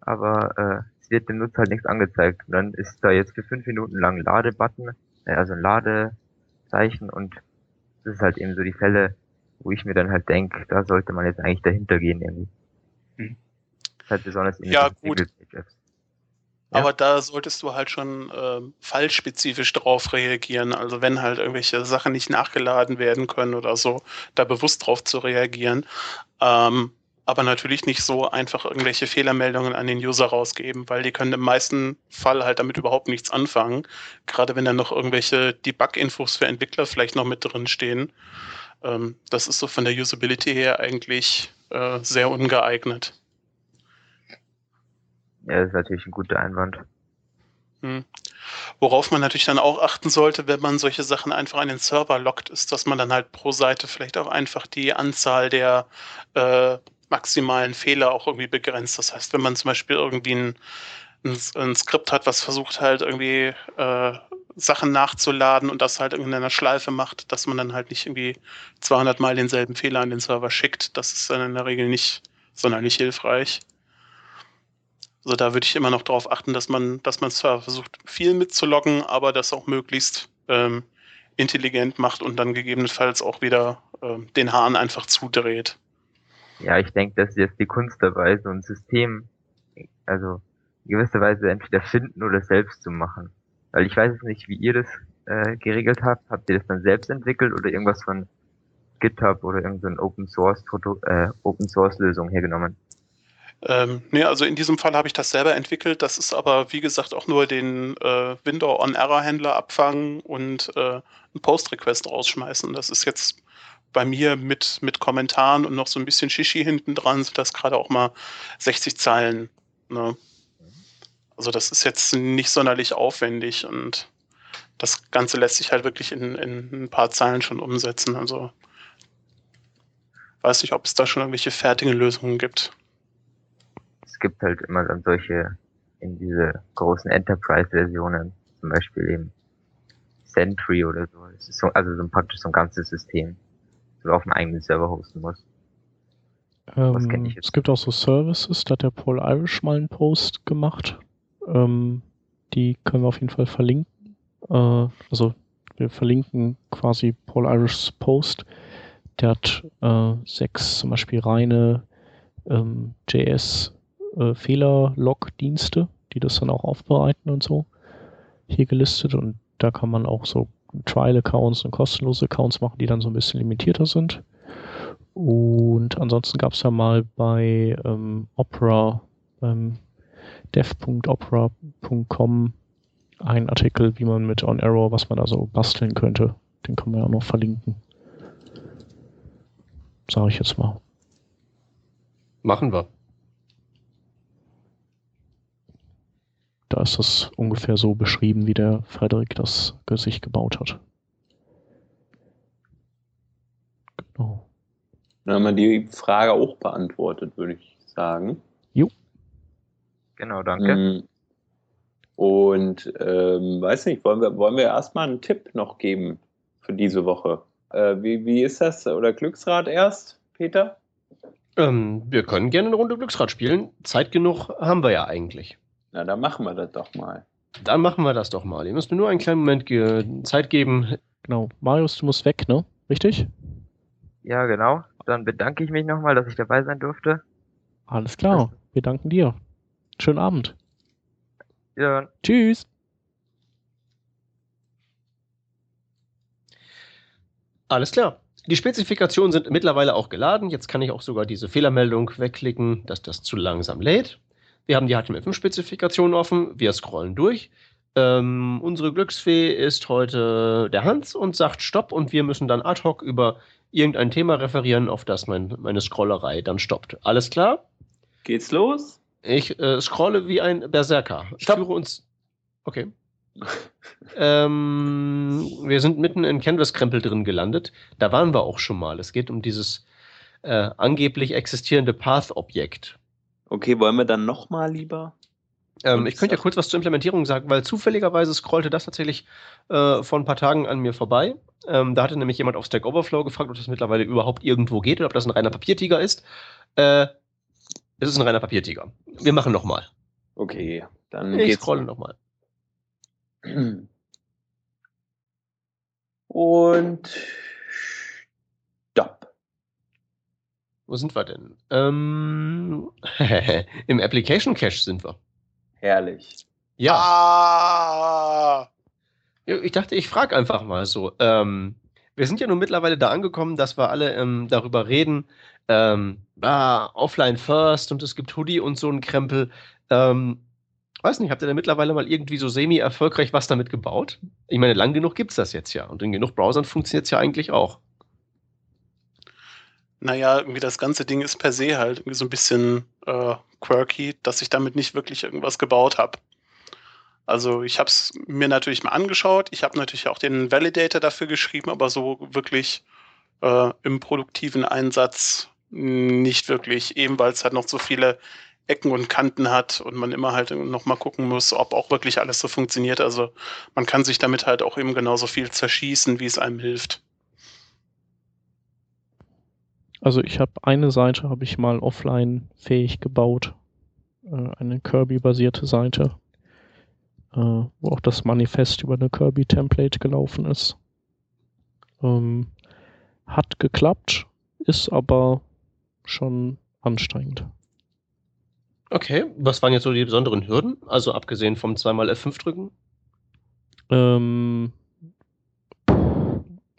aber äh, es wird dem Nutzer halt nichts angezeigt. Und dann ist da jetzt für fünf Minuten lang ein Ladebutton, äh, also ein Ladezeichen und das ist halt eben so die Fälle, wo ich mir dann halt denke, da sollte man jetzt eigentlich dahinter gehen irgendwie. Mhm. Das ist halt besonders in ja, gut. Aber da solltest du halt schon äh, fallspezifisch drauf reagieren. Also wenn halt irgendwelche Sachen nicht nachgeladen werden können oder so, da bewusst drauf zu reagieren. Ähm, aber natürlich nicht so einfach irgendwelche Fehlermeldungen an den User rausgeben, weil die können im meisten Fall halt damit überhaupt nichts anfangen. Gerade wenn dann noch irgendwelche Debug-Infos für Entwickler vielleicht noch mit drin stehen. Ähm, das ist so von der Usability her eigentlich äh, sehr ungeeignet. Ja, das ist natürlich ein guter Einwand. Hm. Worauf man natürlich dann auch achten sollte, wenn man solche Sachen einfach an den Server lockt, ist, dass man dann halt pro Seite vielleicht auch einfach die Anzahl der äh, maximalen Fehler auch irgendwie begrenzt. Das heißt, wenn man zum Beispiel irgendwie ein, ein, ein Skript hat, was versucht halt irgendwie äh, Sachen nachzuladen und das halt in einer Schleife macht, dass man dann halt nicht irgendwie 200 Mal denselben Fehler an den Server schickt. Das ist dann in der Regel nicht sonderlich hilfreich. Also da würde ich immer noch darauf achten, dass man, dass man zwar versucht, viel mitzuloggen, aber das auch möglichst ähm, intelligent macht und dann gegebenenfalls auch wieder ähm, den Hahn einfach zudreht. Ja, ich denke, das ist jetzt die Kunst dabei, so ein System, also in gewisser Weise entweder finden oder selbst zu machen. Weil ich weiß es nicht, wie ihr das äh, geregelt habt. Habt ihr das dann selbst entwickelt oder irgendwas von GitHub oder irgendeine Open Source Foto, äh, Open Source Lösung hergenommen? Ähm, nee, also in diesem Fall habe ich das selber entwickelt. Das ist aber, wie gesagt, auch nur den äh, Window-on-Error-Händler abfangen und äh, einen Post-Request rausschmeißen. Das ist jetzt bei mir mit, mit Kommentaren und noch so ein bisschen Shishi hinten dran, sind das gerade auch mal 60 Zeilen. Ne? Also das ist jetzt nicht sonderlich aufwendig und das Ganze lässt sich halt wirklich in, in ein paar Zeilen schon umsetzen. Also weiß nicht, ob es da schon irgendwelche fertigen Lösungen gibt gibt halt immer dann solche in diese großen Enterprise-Versionen, zum Beispiel eben Sentry oder so. Es ist so, also so ein praktisch so ein ganzes System, das du auf einem eigenen Server hosten musst. Ähm, es gibt auch so Services, da hat der Paul Irish mal einen Post gemacht. Ähm, die können wir auf jeden Fall verlinken. Äh, also wir verlinken quasi Paul Irish's Post. Der hat äh, sechs zum Beispiel reine ähm, JS äh, Fehler-Log-Dienste, die das dann auch aufbereiten und so hier gelistet. Und da kann man auch so Trial-Accounts und kostenlose Accounts machen, die dann so ein bisschen limitierter sind. Und ansonsten gab es ja mal bei ähm, Opera, beim dev.opera.com einen Artikel, wie man mit On Arrow, was man da so basteln könnte. Den kann man ja auch noch verlinken. sage ich jetzt mal. Machen wir. Da ist das ungefähr so beschrieben, wie der Frederik das sich gebaut hat. Genau. Dann haben wir die Frage auch beantwortet, würde ich sagen. Jo. Genau, danke. Mm. Und ähm, weiß nicht, wollen wir, wollen wir erstmal einen Tipp noch geben für diese Woche? Äh, wie, wie ist das? Oder Glücksrad erst, Peter? Ähm, wir können gerne eine Runde Glücksrad spielen. Zeit genug haben wir ja eigentlich. Na, dann machen wir das doch mal. Dann machen wir das doch mal. Ihr müsst mir nur einen kleinen Moment ge Zeit geben. Genau. Marius, du musst weg, ne? Richtig? Ja, genau. Dann bedanke ich mich nochmal, dass ich dabei sein durfte. Alles klar. Wir danken dir. Schönen Abend. Ja. Tschüss. Alles klar. Die Spezifikationen sind mittlerweile auch geladen. Jetzt kann ich auch sogar diese Fehlermeldung wegklicken, dass das zu langsam lädt. Wir haben die HTML5-Spezifikation offen. Wir scrollen durch. Ähm, unsere Glücksfee ist heute der Hans und sagt Stopp und wir müssen dann ad hoc über irgendein Thema referieren, auf das mein, meine Scrollerei dann stoppt. Alles klar? Geht's los? Ich äh, scrolle wie ein Berserker. Stopp. Führe uns. Okay. ähm, wir sind mitten in Canvas-Krempel drin gelandet. Da waren wir auch schon mal. Es geht um dieses äh, angeblich existierende Path-Objekt. Okay, wollen wir dann nochmal lieber? Ähm, ich könnte ja kurz was zur Implementierung sagen, weil zufälligerweise scrollte das tatsächlich äh, vor ein paar Tagen an mir vorbei. Ähm, da hatte nämlich jemand auf Stack Overflow gefragt, ob das mittlerweile überhaupt irgendwo geht oder ob das ein reiner Papiertiger ist. Äh, es ist ein reiner Papiertiger. Wir machen nochmal. Okay, dann ich geht's. scrolle nochmal. Und stopp. Wo sind wir denn? Ähm, Im Application Cache sind wir. Herrlich. Ja. Ah. Ich dachte, ich frage einfach mal so. Ähm, wir sind ja nun mittlerweile da angekommen, dass wir alle ähm, darüber reden, ähm, ah, offline first und es gibt Hoodie und so ein Krempel. Ähm, weiß nicht, habt ihr da mittlerweile mal irgendwie so semi-erfolgreich was damit gebaut? Ich meine, lang genug gibt es das jetzt ja und in genug Browsern funktioniert es ja eigentlich auch. Naja, irgendwie das ganze Ding ist per se halt irgendwie so ein bisschen äh, quirky, dass ich damit nicht wirklich irgendwas gebaut habe. Also ich habe es mir natürlich mal angeschaut. Ich habe natürlich auch den Validator dafür geschrieben, aber so wirklich äh, im produktiven Einsatz nicht wirklich, eben weil es halt noch so viele Ecken und Kanten hat und man immer halt noch mal gucken muss, ob auch wirklich alles so funktioniert. Also man kann sich damit halt auch eben genauso viel zerschießen, wie es einem hilft. Also ich habe eine Seite habe ich mal offline fähig gebaut, äh, eine Kirby-basierte Seite, äh, wo auch das Manifest über eine Kirby-Template gelaufen ist. Ähm, hat geklappt, ist aber schon anstrengend. Okay, was waren jetzt so die besonderen Hürden? Also abgesehen vom zweimal F5 drücken? Ähm,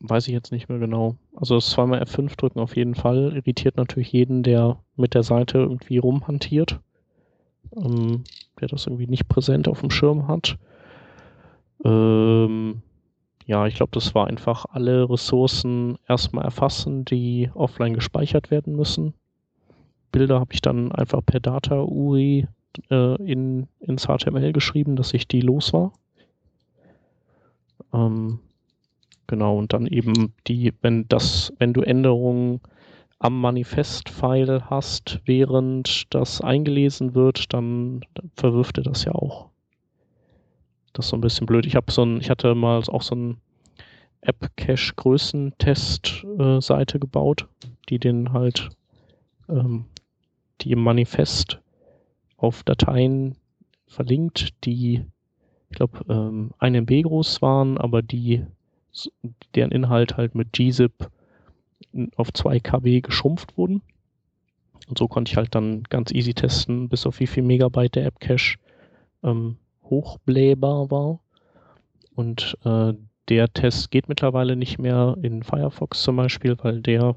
weiß ich jetzt nicht mehr genau. Also das zweimal F5 drücken auf jeden Fall irritiert natürlich jeden, der mit der Seite irgendwie rumhantiert, ähm, der das irgendwie nicht präsent auf dem Schirm hat. Ähm, ja, ich glaube, das war einfach alle Ressourcen erstmal erfassen, die offline gespeichert werden müssen. Bilder habe ich dann einfach per Data URI äh, in, ins HTML geschrieben, dass ich die los war. Ähm, genau, und dann eben die, wenn das, wenn du Änderungen am Manifest-File hast, während das eingelesen wird, dann verwirft er das ja auch. Das ist so ein bisschen blöd. Ich habe so ein, ich hatte mal auch so ein App-Cache-Größentest-Seite äh, gebaut, die den halt, ähm, die im Manifest auf Dateien verlinkt, die, ich glaube, ähm, 1 MB groß waren, aber die, deren Inhalt halt mit gzip auf 2 KB geschrumpft wurden. Und so konnte ich halt dann ganz easy testen, bis auf wie viel Megabyte der App-Cache ähm, hochblähbar war. Und äh, der Test geht mittlerweile nicht mehr in Firefox zum Beispiel, weil der,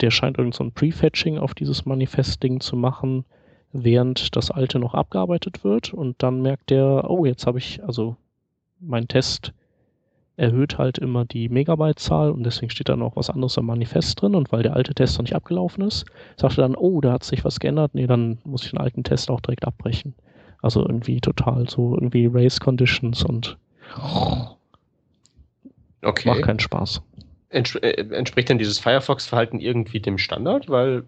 der scheint irgend so ein Prefetching auf dieses Manifest-Ding zu machen, während das alte noch abgearbeitet wird. Und dann merkt der, oh, jetzt habe ich, also mein Test erhöht halt immer die Megabyte-Zahl und deswegen steht da noch was anderes im Manifest drin und weil der alte Test noch nicht abgelaufen ist, sagt er dann, oh, da hat sich was geändert, nee, dann muss ich den alten Test auch direkt abbrechen. Also irgendwie total so irgendwie Race Conditions und okay. macht keinen Spaß. Äh, entspricht denn dieses Firefox-Verhalten irgendwie dem Standard? Weil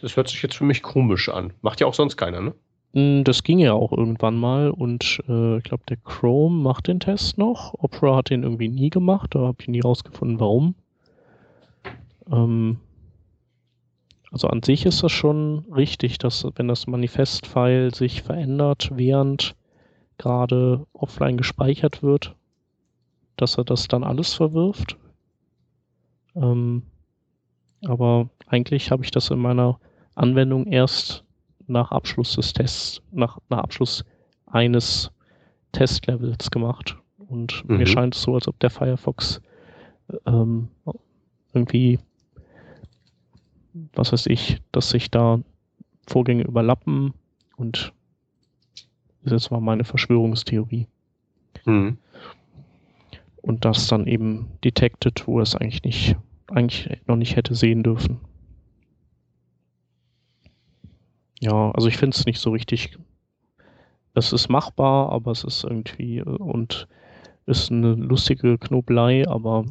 das hört sich jetzt für mich komisch an. Macht ja auch sonst keiner, ne? Das ging ja auch irgendwann mal und äh, ich glaube, der Chrome macht den Test noch. Opera hat den irgendwie nie gemacht, da habe ich nie rausgefunden, warum. Ähm, also an sich ist das schon richtig, dass wenn das Manifest-File sich verändert, während gerade offline gespeichert wird, dass er das dann alles verwirft. Ähm, aber eigentlich habe ich das in meiner Anwendung erst nach Abschluss des Tests, nach, nach Abschluss eines Testlevels gemacht. Und mhm. mir scheint es so, als ob der Firefox ähm, irgendwie, was weiß ich, dass sich da Vorgänge überlappen und das war meine Verschwörungstheorie. Mhm. Und das dann eben detected, wo es eigentlich nicht, eigentlich noch nicht hätte sehen dürfen. Ja, also ich finde es nicht so richtig. Es ist machbar, aber es ist irgendwie und ist eine lustige Knobelei, aber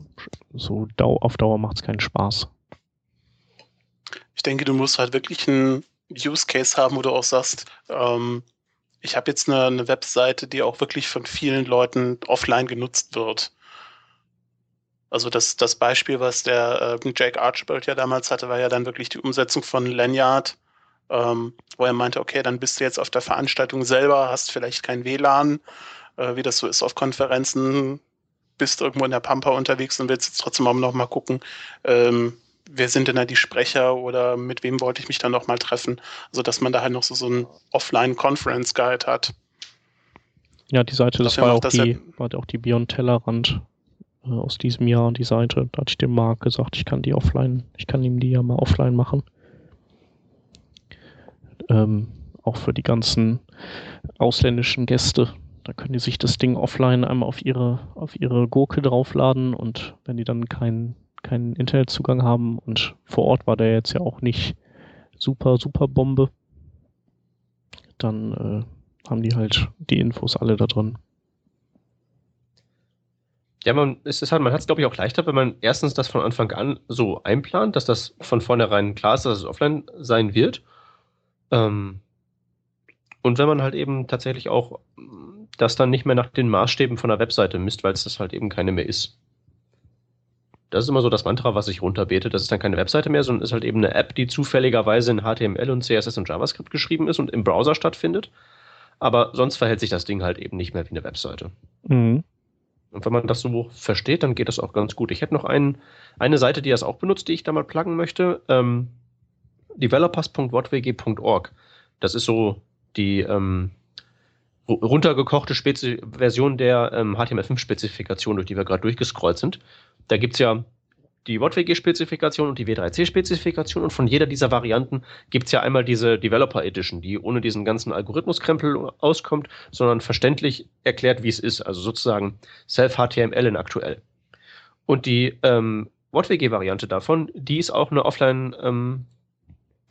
so auf Dauer macht es keinen Spaß. Ich denke, du musst halt wirklich einen Use Case haben, wo du auch sagst, ähm, ich habe jetzt eine, eine, Webseite, die auch wirklich von vielen Leuten offline genutzt wird. Also das, das Beispiel, was der äh, Jake Archibald ja damals hatte, war ja dann wirklich die Umsetzung von Lanyard ähm, wo er meinte, okay, dann bist du jetzt auf der Veranstaltung selber, hast vielleicht kein WLAN, äh, wie das so ist auf Konferenzen, bist irgendwo in der Pampa unterwegs und willst jetzt trotzdem auch noch mal gucken, ähm, wer sind denn da die Sprecher oder mit wem wollte ich mich dann noch mal treffen, also dass man da halt noch so, so einen Offline-Conference-Guide hat. Ja, die Seite, das, war auch, die, war auch die Beyond Tellerrand äh, aus diesem Jahr, die Seite. Da hatte ich dem Marc gesagt, ich kann die offline, ich kann ihm die ja mal offline machen ähm, auch für die ganzen ausländischen Gäste. Da können die sich das Ding offline einmal auf ihre, auf ihre Gurke draufladen und wenn die dann keinen keinen Internetzugang haben und vor Ort war der jetzt ja auch nicht super, super Bombe, dann äh, haben die halt die Infos alle da drin. Ja, man, es ist halt, man hat es, glaube ich, auch leichter, wenn man erstens das von Anfang an so einplant, dass das von vornherein klar ist, dass es offline sein wird ähm, und wenn man halt eben tatsächlich auch das dann nicht mehr nach den Maßstäben von der Webseite misst, weil es das halt eben keine mehr ist. Das ist immer so das Mantra, was ich runterbete. Das ist dann keine Webseite mehr, sondern ist halt eben eine App, die zufälligerweise in HTML und CSS und JavaScript geschrieben ist und im Browser stattfindet. Aber sonst verhält sich das Ding halt eben nicht mehr wie eine Webseite. Mhm. Und wenn man das so versteht, dann geht das auch ganz gut. Ich hätte noch einen, eine Seite, die das auch benutzt, die ich da mal pluggen möchte. Ähm, developers.whatwg.org. Das ist so die ähm, runtergekochte Spezi Version der ähm, HTML5-Spezifikation, durch die wir gerade durchgescrollt sind. Da gibt es ja die WhatWG-Spezifikation und die W3C-Spezifikation und von jeder dieser Varianten gibt es ja einmal diese Developer Edition, die ohne diesen ganzen Algorithmuskrempel auskommt, sondern verständlich erklärt, wie es ist, also sozusagen Self-HTML in aktuell. Und die ähm, WhatWG-Variante davon, die ist auch eine Offline- ähm,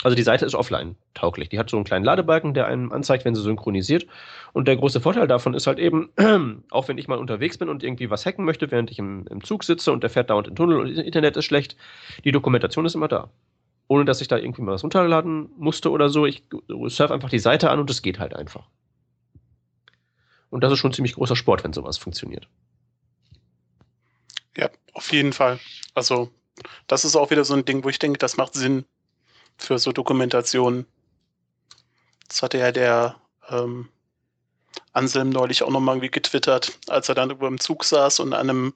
also die Seite ist offline tauglich. Die hat so einen kleinen Ladebalken, der einem anzeigt, wenn sie synchronisiert. Und der große Vorteil davon ist halt eben, auch wenn ich mal unterwegs bin und irgendwie was hacken möchte, während ich im, im Zug sitze und der fährt dauernd im Tunnel und das Internet ist schlecht, die Dokumentation ist immer da. Ohne dass ich da irgendwie mal was runterladen musste oder so. Ich surfe einfach die Seite an und es geht halt einfach. Und das ist schon ziemlich großer Sport, wenn sowas funktioniert. Ja, auf jeden Fall. Also, das ist auch wieder so ein Ding, wo ich denke, das macht Sinn, für so Dokumentationen. Das hatte ja der ähm, Anselm neulich auch nochmal irgendwie getwittert, als er dann irgendwo im Zug saß und an einem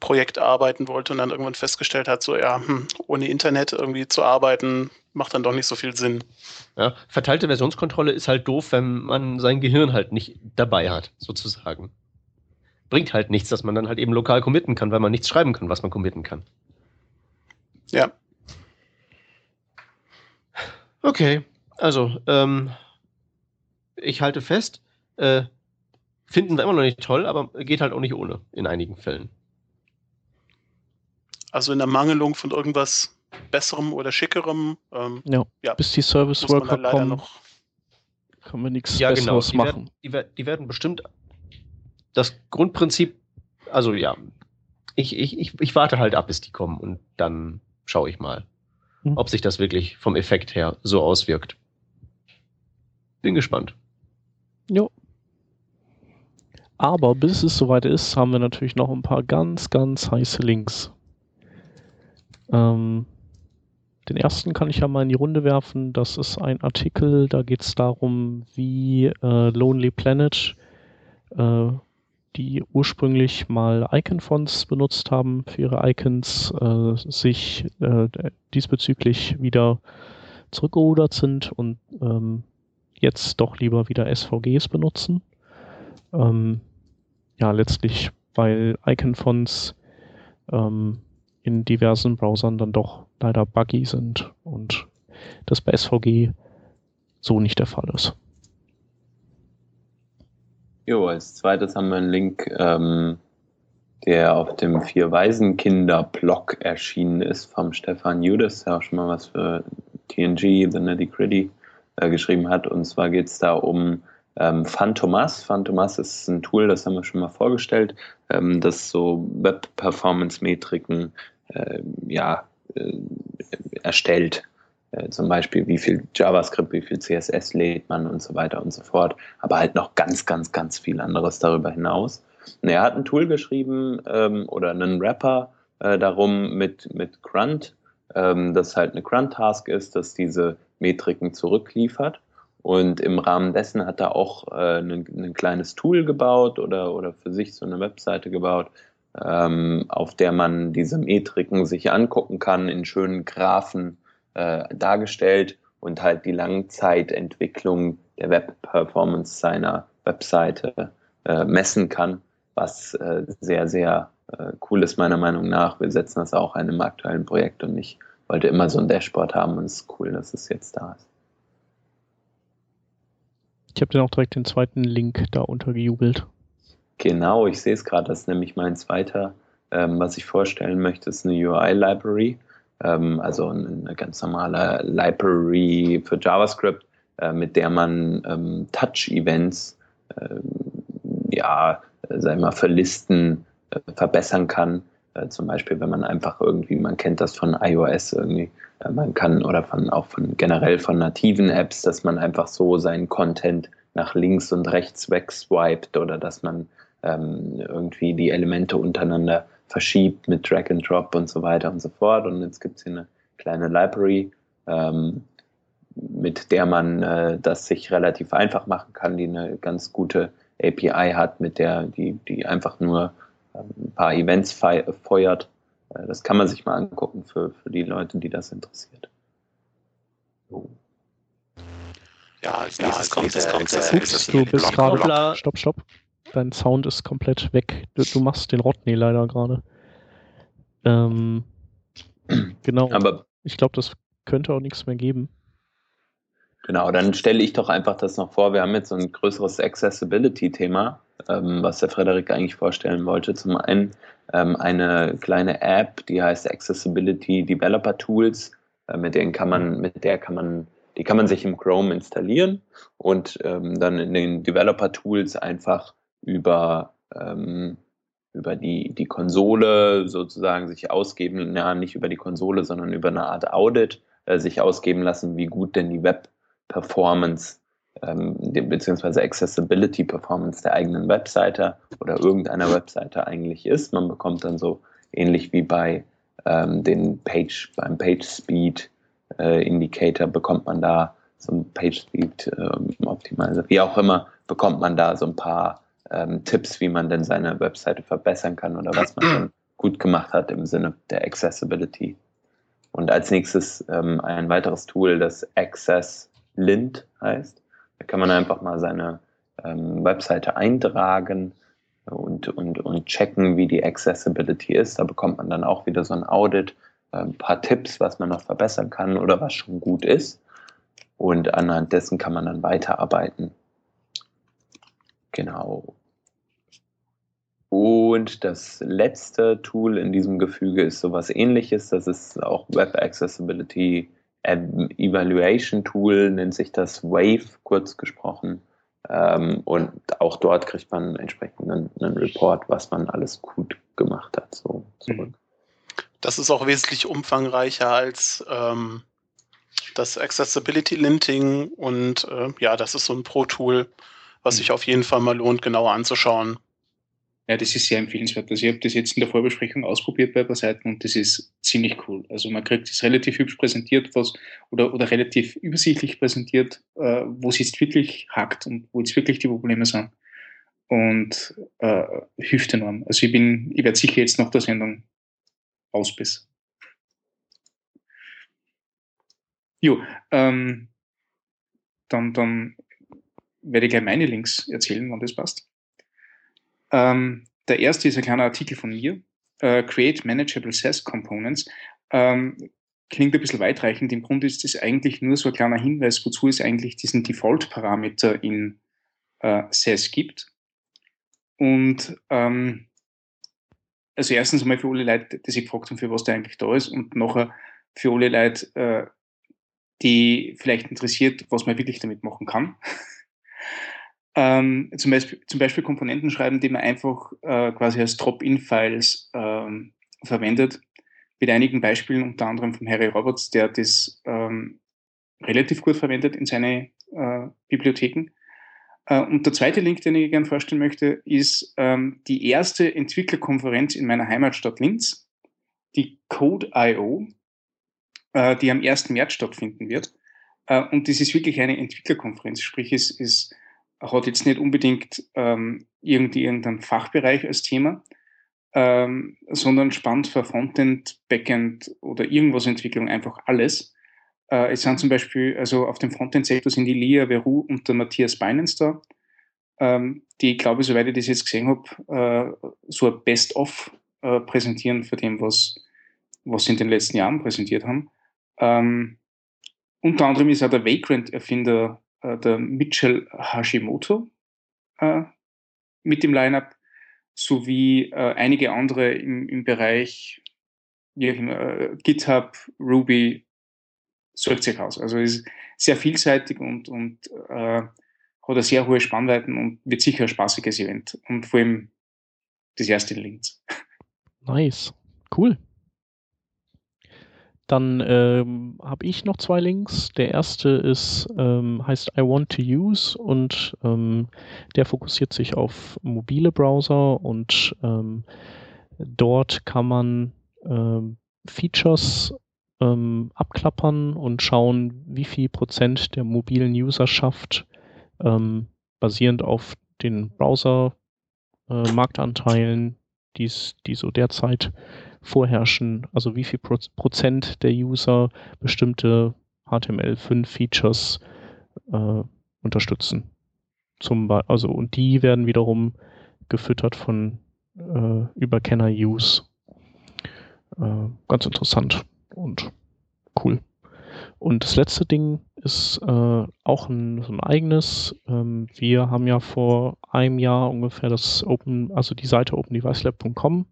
Projekt arbeiten wollte und dann irgendwann festgestellt hat, so ja, hm, ohne Internet irgendwie zu arbeiten, macht dann doch nicht so viel Sinn. Ja, verteilte Versionskontrolle ist halt doof, wenn man sein Gehirn halt nicht dabei hat, sozusagen. Bringt halt nichts, dass man dann halt eben lokal committen kann, weil man nichts schreiben kann, was man committen kann. Ja, Okay, also ähm, ich halte fest, äh, Finden wir immer noch nicht toll, aber geht halt auch nicht ohne in einigen Fällen. Also in der Mangelung von irgendwas Besserem oder Schickerem. Ähm, ja. ja. bis die Service Worker kommen, noch können wir nichts ja, genau. Besseres genau. die machen. Werden, die, die, werden bestimmt das Grundprinzip, also ja, ich, ich, ich, ich warte halt ab, bis die kommen und dann schaue ich mal, hm. ob sich das wirklich vom Effekt her so auswirkt. Bin gespannt. Jo. Aber bis es soweit ist, haben wir natürlich noch ein paar ganz, ganz heiße Links. Ähm, den ersten kann ich ja mal in die Runde werfen. Das ist ein Artikel, da geht es darum, wie äh, Lonely Planet, äh, die ursprünglich mal Icon-Fonts benutzt haben für ihre Icons, äh, sich äh, diesbezüglich wieder zurückgerudert sind und ähm, jetzt doch lieber wieder SVGs benutzen. Ähm, ja, letztlich, weil Icon-Fonts ähm, in diversen Browsern dann doch leider buggy sind und das bei SVG so nicht der Fall ist. Jo, als zweites haben wir einen Link, ähm, der auf dem Vier Waisenkinder-Blog erschienen ist vom Stefan Judas, der auch schon mal was für TNG, The Nitty Gritty, äh, geschrieben hat. Und zwar geht es da um ähm, Phantomas. Phantomas ist ein Tool, das haben wir schon mal vorgestellt, ähm, das so Web-Performance-Metriken äh, ja, äh, erstellt. Äh, zum Beispiel, wie viel JavaScript, wie viel CSS lädt man und so weiter und so fort. Aber halt noch ganz, ganz, ganz viel anderes darüber hinaus. Und er hat ein Tool geschrieben ähm, oder einen Rapper äh, darum mit, mit Grunt, ähm, dass halt eine Grunt-Task ist, dass diese Metriken zurückliefert. Und im Rahmen dessen hat er auch äh, ein, ein, kleines Tool gebaut oder, oder für sich so eine Webseite gebaut, ähm, auf der man diese Metriken sich angucken kann, in schönen Graphen äh, dargestellt und halt die Langzeitentwicklung der Web-Performance seiner Webseite äh, messen kann, was äh, sehr, sehr äh, cool ist meiner Meinung nach. Wir setzen das auch in einem aktuellen Projekt und ich wollte immer so ein Dashboard haben und es ist cool, dass es jetzt da ist. Ich habe dann auch direkt den zweiten Link da untergejubelt. Genau, ich sehe es gerade, das ist nämlich mein zweiter, ähm, was ich vorstellen möchte, ist eine UI-Library, ähm, also eine ganz normale Library für JavaScript, äh, mit der man ähm, Touch-Events, äh, ja, wir mal, für Listen äh, verbessern kann. Äh, zum Beispiel, wenn man einfach irgendwie, man kennt das von iOS irgendwie, äh, man kann oder von auch von generell von nativen Apps, dass man einfach so seinen Content nach links und rechts wegswiped oder dass man ähm, irgendwie die Elemente untereinander verschiebt mit Drag and Drop und so weiter und so fort. Und jetzt gibt es hier eine kleine Library, ähm, mit der man äh, das sich relativ einfach machen kann, die eine ganz gute API hat, mit der die, die einfach nur ähm, ein paar Events feuert. Äh, das kann man sich mal angucken für, für die Leute, die das interessiert. So. Ja, als nächstes kommt, kommt, kommt, kommt, kommt, du bist gerade. Stopp, stopp dein Sound ist komplett weg. Du, du machst den Rodney leider gerade. Ähm, genau. Aber ich glaube, das könnte auch nichts mehr geben. Genau, dann stelle ich doch einfach das noch vor. Wir haben jetzt so ein größeres Accessibility-Thema, ähm, was der Frederik eigentlich vorstellen wollte. Zum einen ähm, eine kleine App, die heißt Accessibility Developer Tools. Äh, mit denen kann man, mit der kann man, die kann man sich im Chrome installieren und ähm, dann in den Developer Tools einfach über, ähm, über die, die Konsole sozusagen sich ausgeben, ja, nicht über die Konsole, sondern über eine Art Audit äh, sich ausgeben lassen, wie gut denn die Web-Performance ähm, beziehungsweise Accessibility Performance der eigenen Webseite oder irgendeiner Webseite eigentlich ist. Man bekommt dann so ähnlich wie bei ähm, den Page, beim Page Speed äh, Indicator bekommt man da so ein Page Speed äh, Optimizer, wie auch immer, bekommt man da so ein paar ähm, Tipps, wie man denn seine Webseite verbessern kann oder was man schon gut gemacht hat im Sinne der Accessibility. Und als nächstes ähm, ein weiteres Tool, das Access Lint heißt. Da kann man einfach mal seine ähm, Webseite eintragen und, und, und checken, wie die Accessibility ist. Da bekommt man dann auch wieder so ein Audit, ein paar Tipps, was man noch verbessern kann oder was schon gut ist. Und anhand dessen kann man dann weiterarbeiten. Genau. Und das letzte Tool in diesem Gefüge ist sowas ähnliches. Das ist auch Web Accessibility Evaluation Tool, nennt sich das Wave, kurz gesprochen. Ähm, und auch dort kriegt man entsprechend einen, einen, Report, was man alles gut gemacht hat, so zurück. Das ist auch wesentlich umfangreicher als ähm, das Accessibility Linting und äh, ja, das ist so ein Pro-Tool, was sich auf jeden Fall mal lohnt, genauer anzuschauen. Ja, das ist sehr empfehlenswert. Also ich habe das jetzt in der Vorbesprechung ausprobiert bei ein paar Seiten und das ist ziemlich cool. Also man kriegt es relativ hübsch präsentiert, was oder, oder relativ übersichtlich präsentiert, äh, wo es jetzt wirklich hakt und wo jetzt wirklich die Probleme sind. Und äh, hilft enorm. Also ich bin, ich werde sicher jetzt nach der Sendung aus bis. Jo, ähm, dann, dann werde ich gleich meine Links erzählen, wann das passt. Ähm, der erste ist ein kleiner Artikel von mir, äh, Create Manageable SaaS Components. Ähm, klingt ein bisschen weitreichend. Im Grunde ist das eigentlich nur so ein kleiner Hinweis, wozu es eigentlich diesen Default-Parameter in äh, SaaS gibt. Und ähm, also erstens mal für alle Leute, die sich gefragt haben, für was der eigentlich da ist und nachher für alle Leute, äh, die vielleicht interessiert, was man wirklich damit machen kann ähm, zum, Beispiel, zum Beispiel Komponenten schreiben, die man einfach äh, quasi als Drop-in-Files ähm, verwendet. Mit einigen Beispielen, unter anderem von Harry Roberts, der das ähm, relativ gut verwendet in seine äh, Bibliotheken. Äh, und der zweite Link, den ich gerne vorstellen möchte, ist ähm, die erste Entwicklerkonferenz in meiner Heimatstadt Linz, die Code.io, äh, die am 1. März stattfinden wird. Äh, und das ist wirklich eine Entwicklerkonferenz, sprich es ist hat jetzt nicht unbedingt ähm, irgendwie irgendeinen Fachbereich als Thema, ähm, sondern spannend für Frontend, Backend oder irgendwas Entwicklung einfach alles. Äh, es sind zum Beispiel, also auf dem Frontend-Sektor sind die Lia Veru und der Matthias Binance da, ähm, die, glaube ich, soweit ich das jetzt gesehen habe, äh, so ein Best-of äh, präsentieren für dem, was, was sie in den letzten Jahren präsentiert haben. Ähm, unter anderem ist auch der Vagrant-Erfinder äh, der Mitchell Hashimoto äh, mit dem Lineup sowie äh, einige andere im, im Bereich äh, GitHub, Ruby, sucht sich aus. Also ist sehr vielseitig und, und äh, hat eine sehr hohe Spannweiten und wird sicher ein spaßiges Event. Und vor allem das erste in Linz. Nice. Cool. Dann ähm, habe ich noch zwei Links. Der erste ist, ähm, heißt I Want to Use und ähm, der fokussiert sich auf mobile Browser und ähm, dort kann man ähm, Features ähm, abklappern und schauen, wie viel Prozent der mobilen Userschaft ähm, basierend auf den Browser-Marktanteilen, äh, die so derzeit vorherrschen, also wie viel Prozent der User bestimmte HTML5-Features äh, unterstützen. Zum also, und die werden wiederum gefüttert von äh, über Kenner Use. Äh, ganz interessant und cool. Und das letzte Ding ist äh, auch ein, so ein eigenes. Ähm, wir haben ja vor einem Jahr ungefähr das Open, also die Seite opendevicelab.com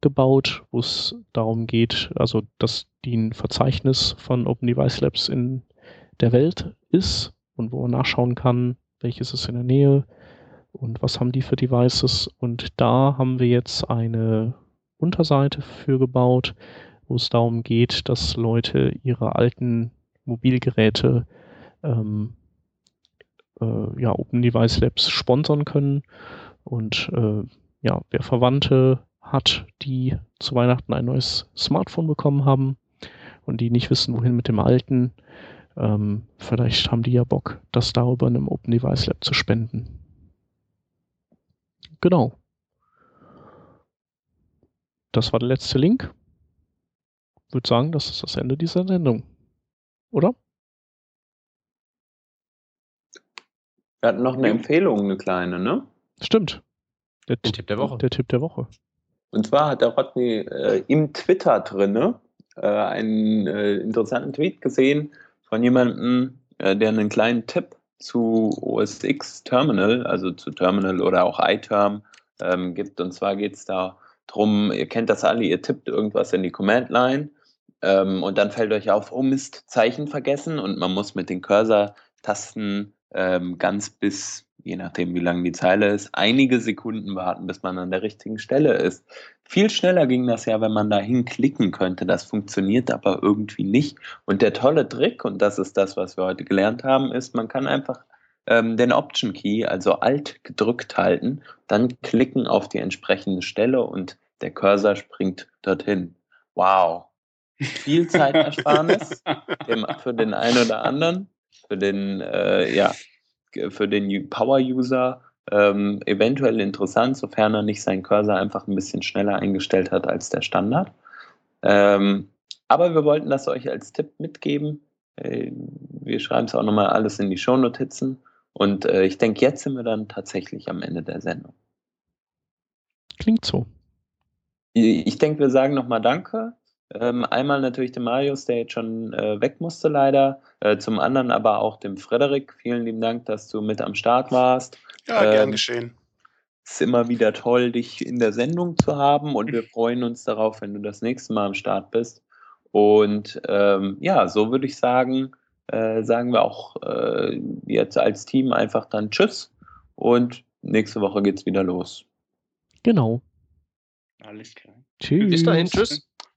gebaut, wo es darum geht, also dass die ein Verzeichnis von Open Device Labs in der Welt ist und wo man nachschauen kann, welches ist in der Nähe und was haben die für Devices. Und da haben wir jetzt eine Unterseite für gebaut, wo es darum geht, dass Leute ihre alten Mobilgeräte ähm, äh, ja, Open Device Labs sponsern können. Und äh, ja, wer Verwandte hat, die zu Weihnachten ein neues Smartphone bekommen haben und die nicht wissen, wohin mit dem alten. Ähm, vielleicht haben die ja Bock, das darüber in einem Open Device Lab zu spenden. Genau. Das war der letzte Link. Ich würde sagen, das ist das Ende dieser Sendung. Oder? Wir hatten noch eine Empfehlung, eine kleine, ne? Stimmt. Der, der Tipp der Woche. Der Tipp der Woche. Und zwar hat der Rodney äh, im Twitter drinne äh, einen äh, interessanten Tweet gesehen von jemandem, äh, der einen kleinen Tipp zu OS X Terminal, also zu Terminal oder auch iTerm ähm, gibt. Und zwar geht es da drum, ihr kennt das alle, ihr tippt irgendwas in die Command-Line ähm, und dann fällt euch auf, oh Mist, Zeichen vergessen und man muss mit den Cursor-Tasten ähm, ganz bis, je nachdem wie lang die Zeile ist, einige Sekunden warten, bis man an der richtigen Stelle ist. Viel schneller ging das ja, wenn man dahin klicken könnte. Das funktioniert aber irgendwie nicht. Und der tolle Trick, und das ist das, was wir heute gelernt haben, ist, man kann einfach ähm, den Option Key, also Alt gedrückt halten, dann klicken auf die entsprechende Stelle und der Cursor springt dorthin. Wow. Viel Zeitersparnis für den einen oder anderen, für den, äh, ja, für den Power-User ähm, eventuell interessant, sofern er nicht seinen Cursor einfach ein bisschen schneller eingestellt hat als der Standard. Ähm, aber wir wollten das euch als Tipp mitgeben. Äh, wir schreiben es auch nochmal alles in die Shownotizen. Und äh, ich denke, jetzt sind wir dann tatsächlich am Ende der Sendung. Klingt so. Ich denke, wir sagen nochmal Danke. Ähm, einmal natürlich dem Marius, der jetzt schon äh, weg musste leider. Äh, zum anderen aber auch dem Frederik. Vielen lieben Dank, dass du mit am Start warst. Ja, ähm, gern geschehen. Es ist immer wieder toll, dich in der Sendung zu haben und wir freuen uns darauf, wenn du das nächste Mal am Start bist. Und ähm, ja, so würde ich sagen, äh, sagen wir auch äh, jetzt als Team einfach dann Tschüss und nächste Woche geht's wieder los. Genau. Alles klar. Tschüss. Bis dahin, tschüss.